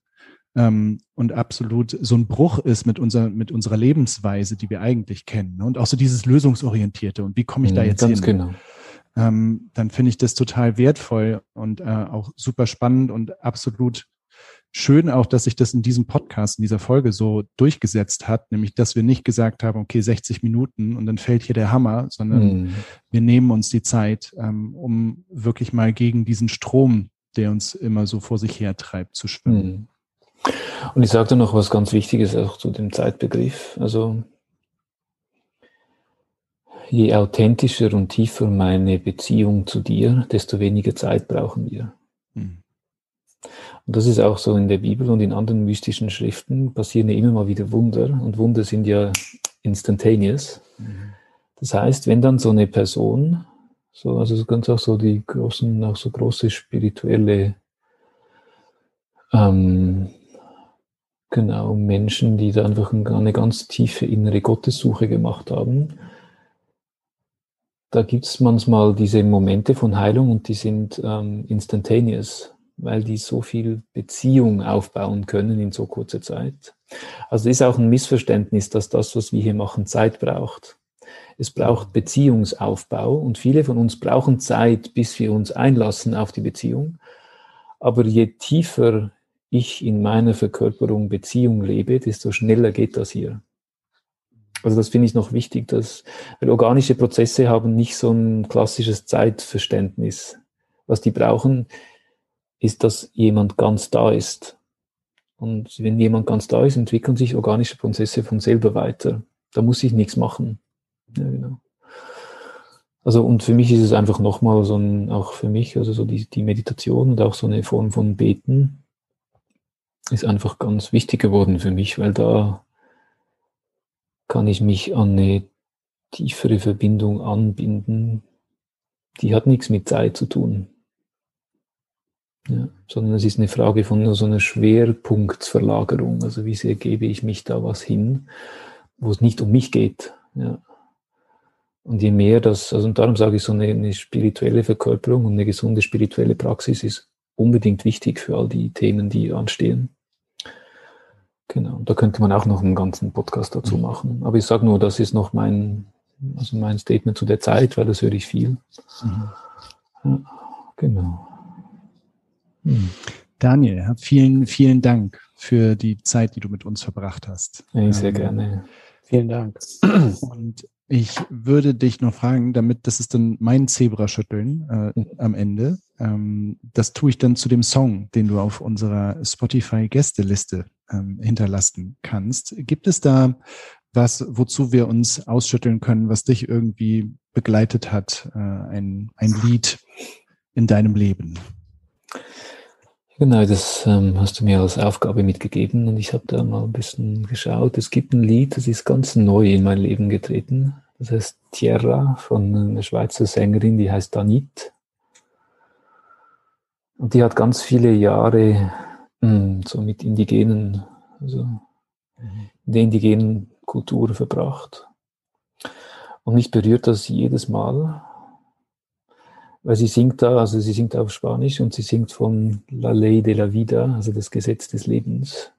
ähm, und absolut so ein Bruch ist mit, unserer mit unserer Lebensweise, die wir eigentlich kennen. Und auch so dieses Lösungsorientierte und wie komme ich da mhm, jetzt Ganz hin? Genau ähm, dann finde ich das total wertvoll und äh, auch super spannend und absolut schön auch, dass sich das in diesem Podcast, in dieser Folge so durchgesetzt hat, nämlich, dass wir nicht gesagt haben, okay, 60 Minuten und dann fällt hier der Hammer, sondern mm. wir nehmen uns die Zeit, ähm, um wirklich mal gegen diesen Strom, der uns immer so vor sich her treibt, zu schwimmen. Mm. Und ich sagte noch was ganz Wichtiges auch zu dem Zeitbegriff. Also je authentischer und tiefer meine Beziehung zu dir, desto weniger Zeit brauchen wir. Mhm. Und das ist auch so in der Bibel und in anderen mystischen Schriften passieren ja immer mal wieder Wunder und Wunder sind ja instantaneous. Mhm. Das heißt, wenn dann so eine Person, so, also ganz auch so die großen, auch so große spirituelle, ähm, genau, Menschen, die da einfach eine ganz tiefe innere Gottessuche gemacht haben, da gibt es manchmal diese Momente von Heilung und die sind ähm, instantaneous, weil die so viel Beziehung aufbauen können in so kurzer Zeit. Also ist auch ein Missverständnis, dass das, was wir hier machen, Zeit braucht. Es braucht Beziehungsaufbau und viele von uns brauchen Zeit, bis wir uns einlassen auf die Beziehung. Aber je tiefer ich in meiner Verkörperung Beziehung lebe, desto schneller geht das hier. Also das finde ich noch wichtig, dass, weil organische Prozesse haben nicht so ein klassisches Zeitverständnis. Was die brauchen, ist, dass jemand ganz da ist. Und wenn jemand ganz da ist, entwickeln sich organische Prozesse von selber weiter. Da muss ich nichts machen. Ja, genau. Also und für mich ist es einfach nochmal so ein, auch für mich, also so die, die Meditation und auch so eine Form von Beten ist einfach ganz wichtig geworden für mich, weil da kann ich mich an eine tiefere Verbindung anbinden. Die hat nichts mit Zeit zu tun. Ja, sondern es ist eine Frage von so einer Schwerpunktsverlagerung. Also wie sehr gebe ich mich da was hin, wo es nicht um mich geht. Ja. Und je mehr das, also und darum sage ich, so eine, eine spirituelle Verkörperung und eine gesunde spirituelle Praxis ist unbedingt wichtig für all die Themen, die anstehen. Da könnte man auch noch einen ganzen Podcast dazu mhm. machen. Aber ich sage nur, das ist noch mein, also mein Statement zu der Zeit, weil das höre ich viel. Mhm. Ja, genau. Hm. Daniel, vielen, vielen Dank für die Zeit, die du mit uns verbracht hast. Ja, sehr ähm, gerne. Vielen Dank. Und ich würde dich noch fragen, damit das ist dann mein Zebraschütteln äh, am Ende. Ähm, das tue ich dann zu dem Song, den du auf unserer Spotify-Gästeliste ähm, hinterlassen kannst. Gibt es da was, wozu wir uns ausschütteln können, was dich irgendwie begleitet hat, äh, ein, ein Lied in deinem Leben? Genau, das ähm, hast du mir als Aufgabe mitgegeben und ich habe da mal ein bisschen geschaut. Es gibt ein Lied, das ist ganz neu in mein Leben getreten. Das heißt Tierra von einer Schweizer Sängerin, die heißt Danit. Und die hat ganz viele Jahre mh, hm, so mit indigenen, also in der indigenen Kultur verbracht. Und mich berührt das jedes Mal, weil sie singt da, also sie singt auf Spanisch und sie singt von La Ley de la Vida, also das Gesetz des Lebens.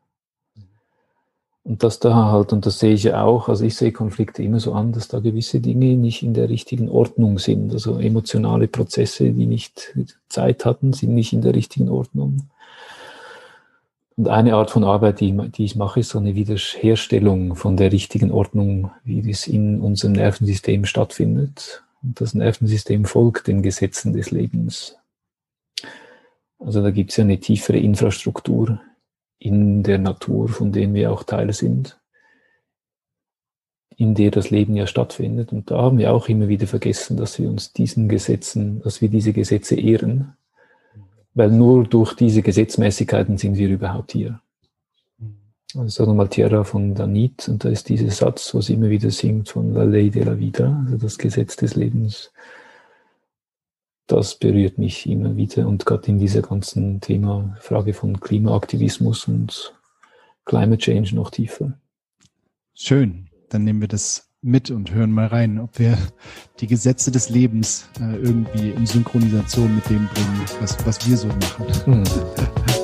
Und das da halt, und das sehe ich ja auch, also ich sehe Konflikte immer so an, dass da gewisse Dinge nicht in der richtigen Ordnung sind. Also emotionale Prozesse, die nicht Zeit hatten, sind nicht in der richtigen Ordnung. Und eine Art von Arbeit, die, die ich mache, ist so eine Wiederherstellung von der richtigen Ordnung, wie das in unserem Nervensystem stattfindet. Und das Nervensystem folgt den Gesetzen des Lebens. Also da gibt es ja eine tiefere Infrastruktur in der Natur, von denen wir auch Teil sind, in der das Leben ja stattfindet. Und da haben wir auch immer wieder vergessen, dass wir uns diesen Gesetzen, dass wir diese Gesetze ehren, weil nur durch diese Gesetzmäßigkeiten sind wir überhaupt hier. Also sagen wir mal Tierra von Danit und da ist dieser Satz, was immer wieder singt von La Ley de la Vida, also das Gesetz des Lebens. Das berührt mich immer wieder und gerade in dieser ganzen Thema Frage von Klimaaktivismus und Climate Change noch tiefer. Schön, dann nehmen wir das mit und hören mal rein, ob wir die Gesetze des Lebens äh, irgendwie in Synchronisation mit dem bringen, was, was wir so machen. Mhm.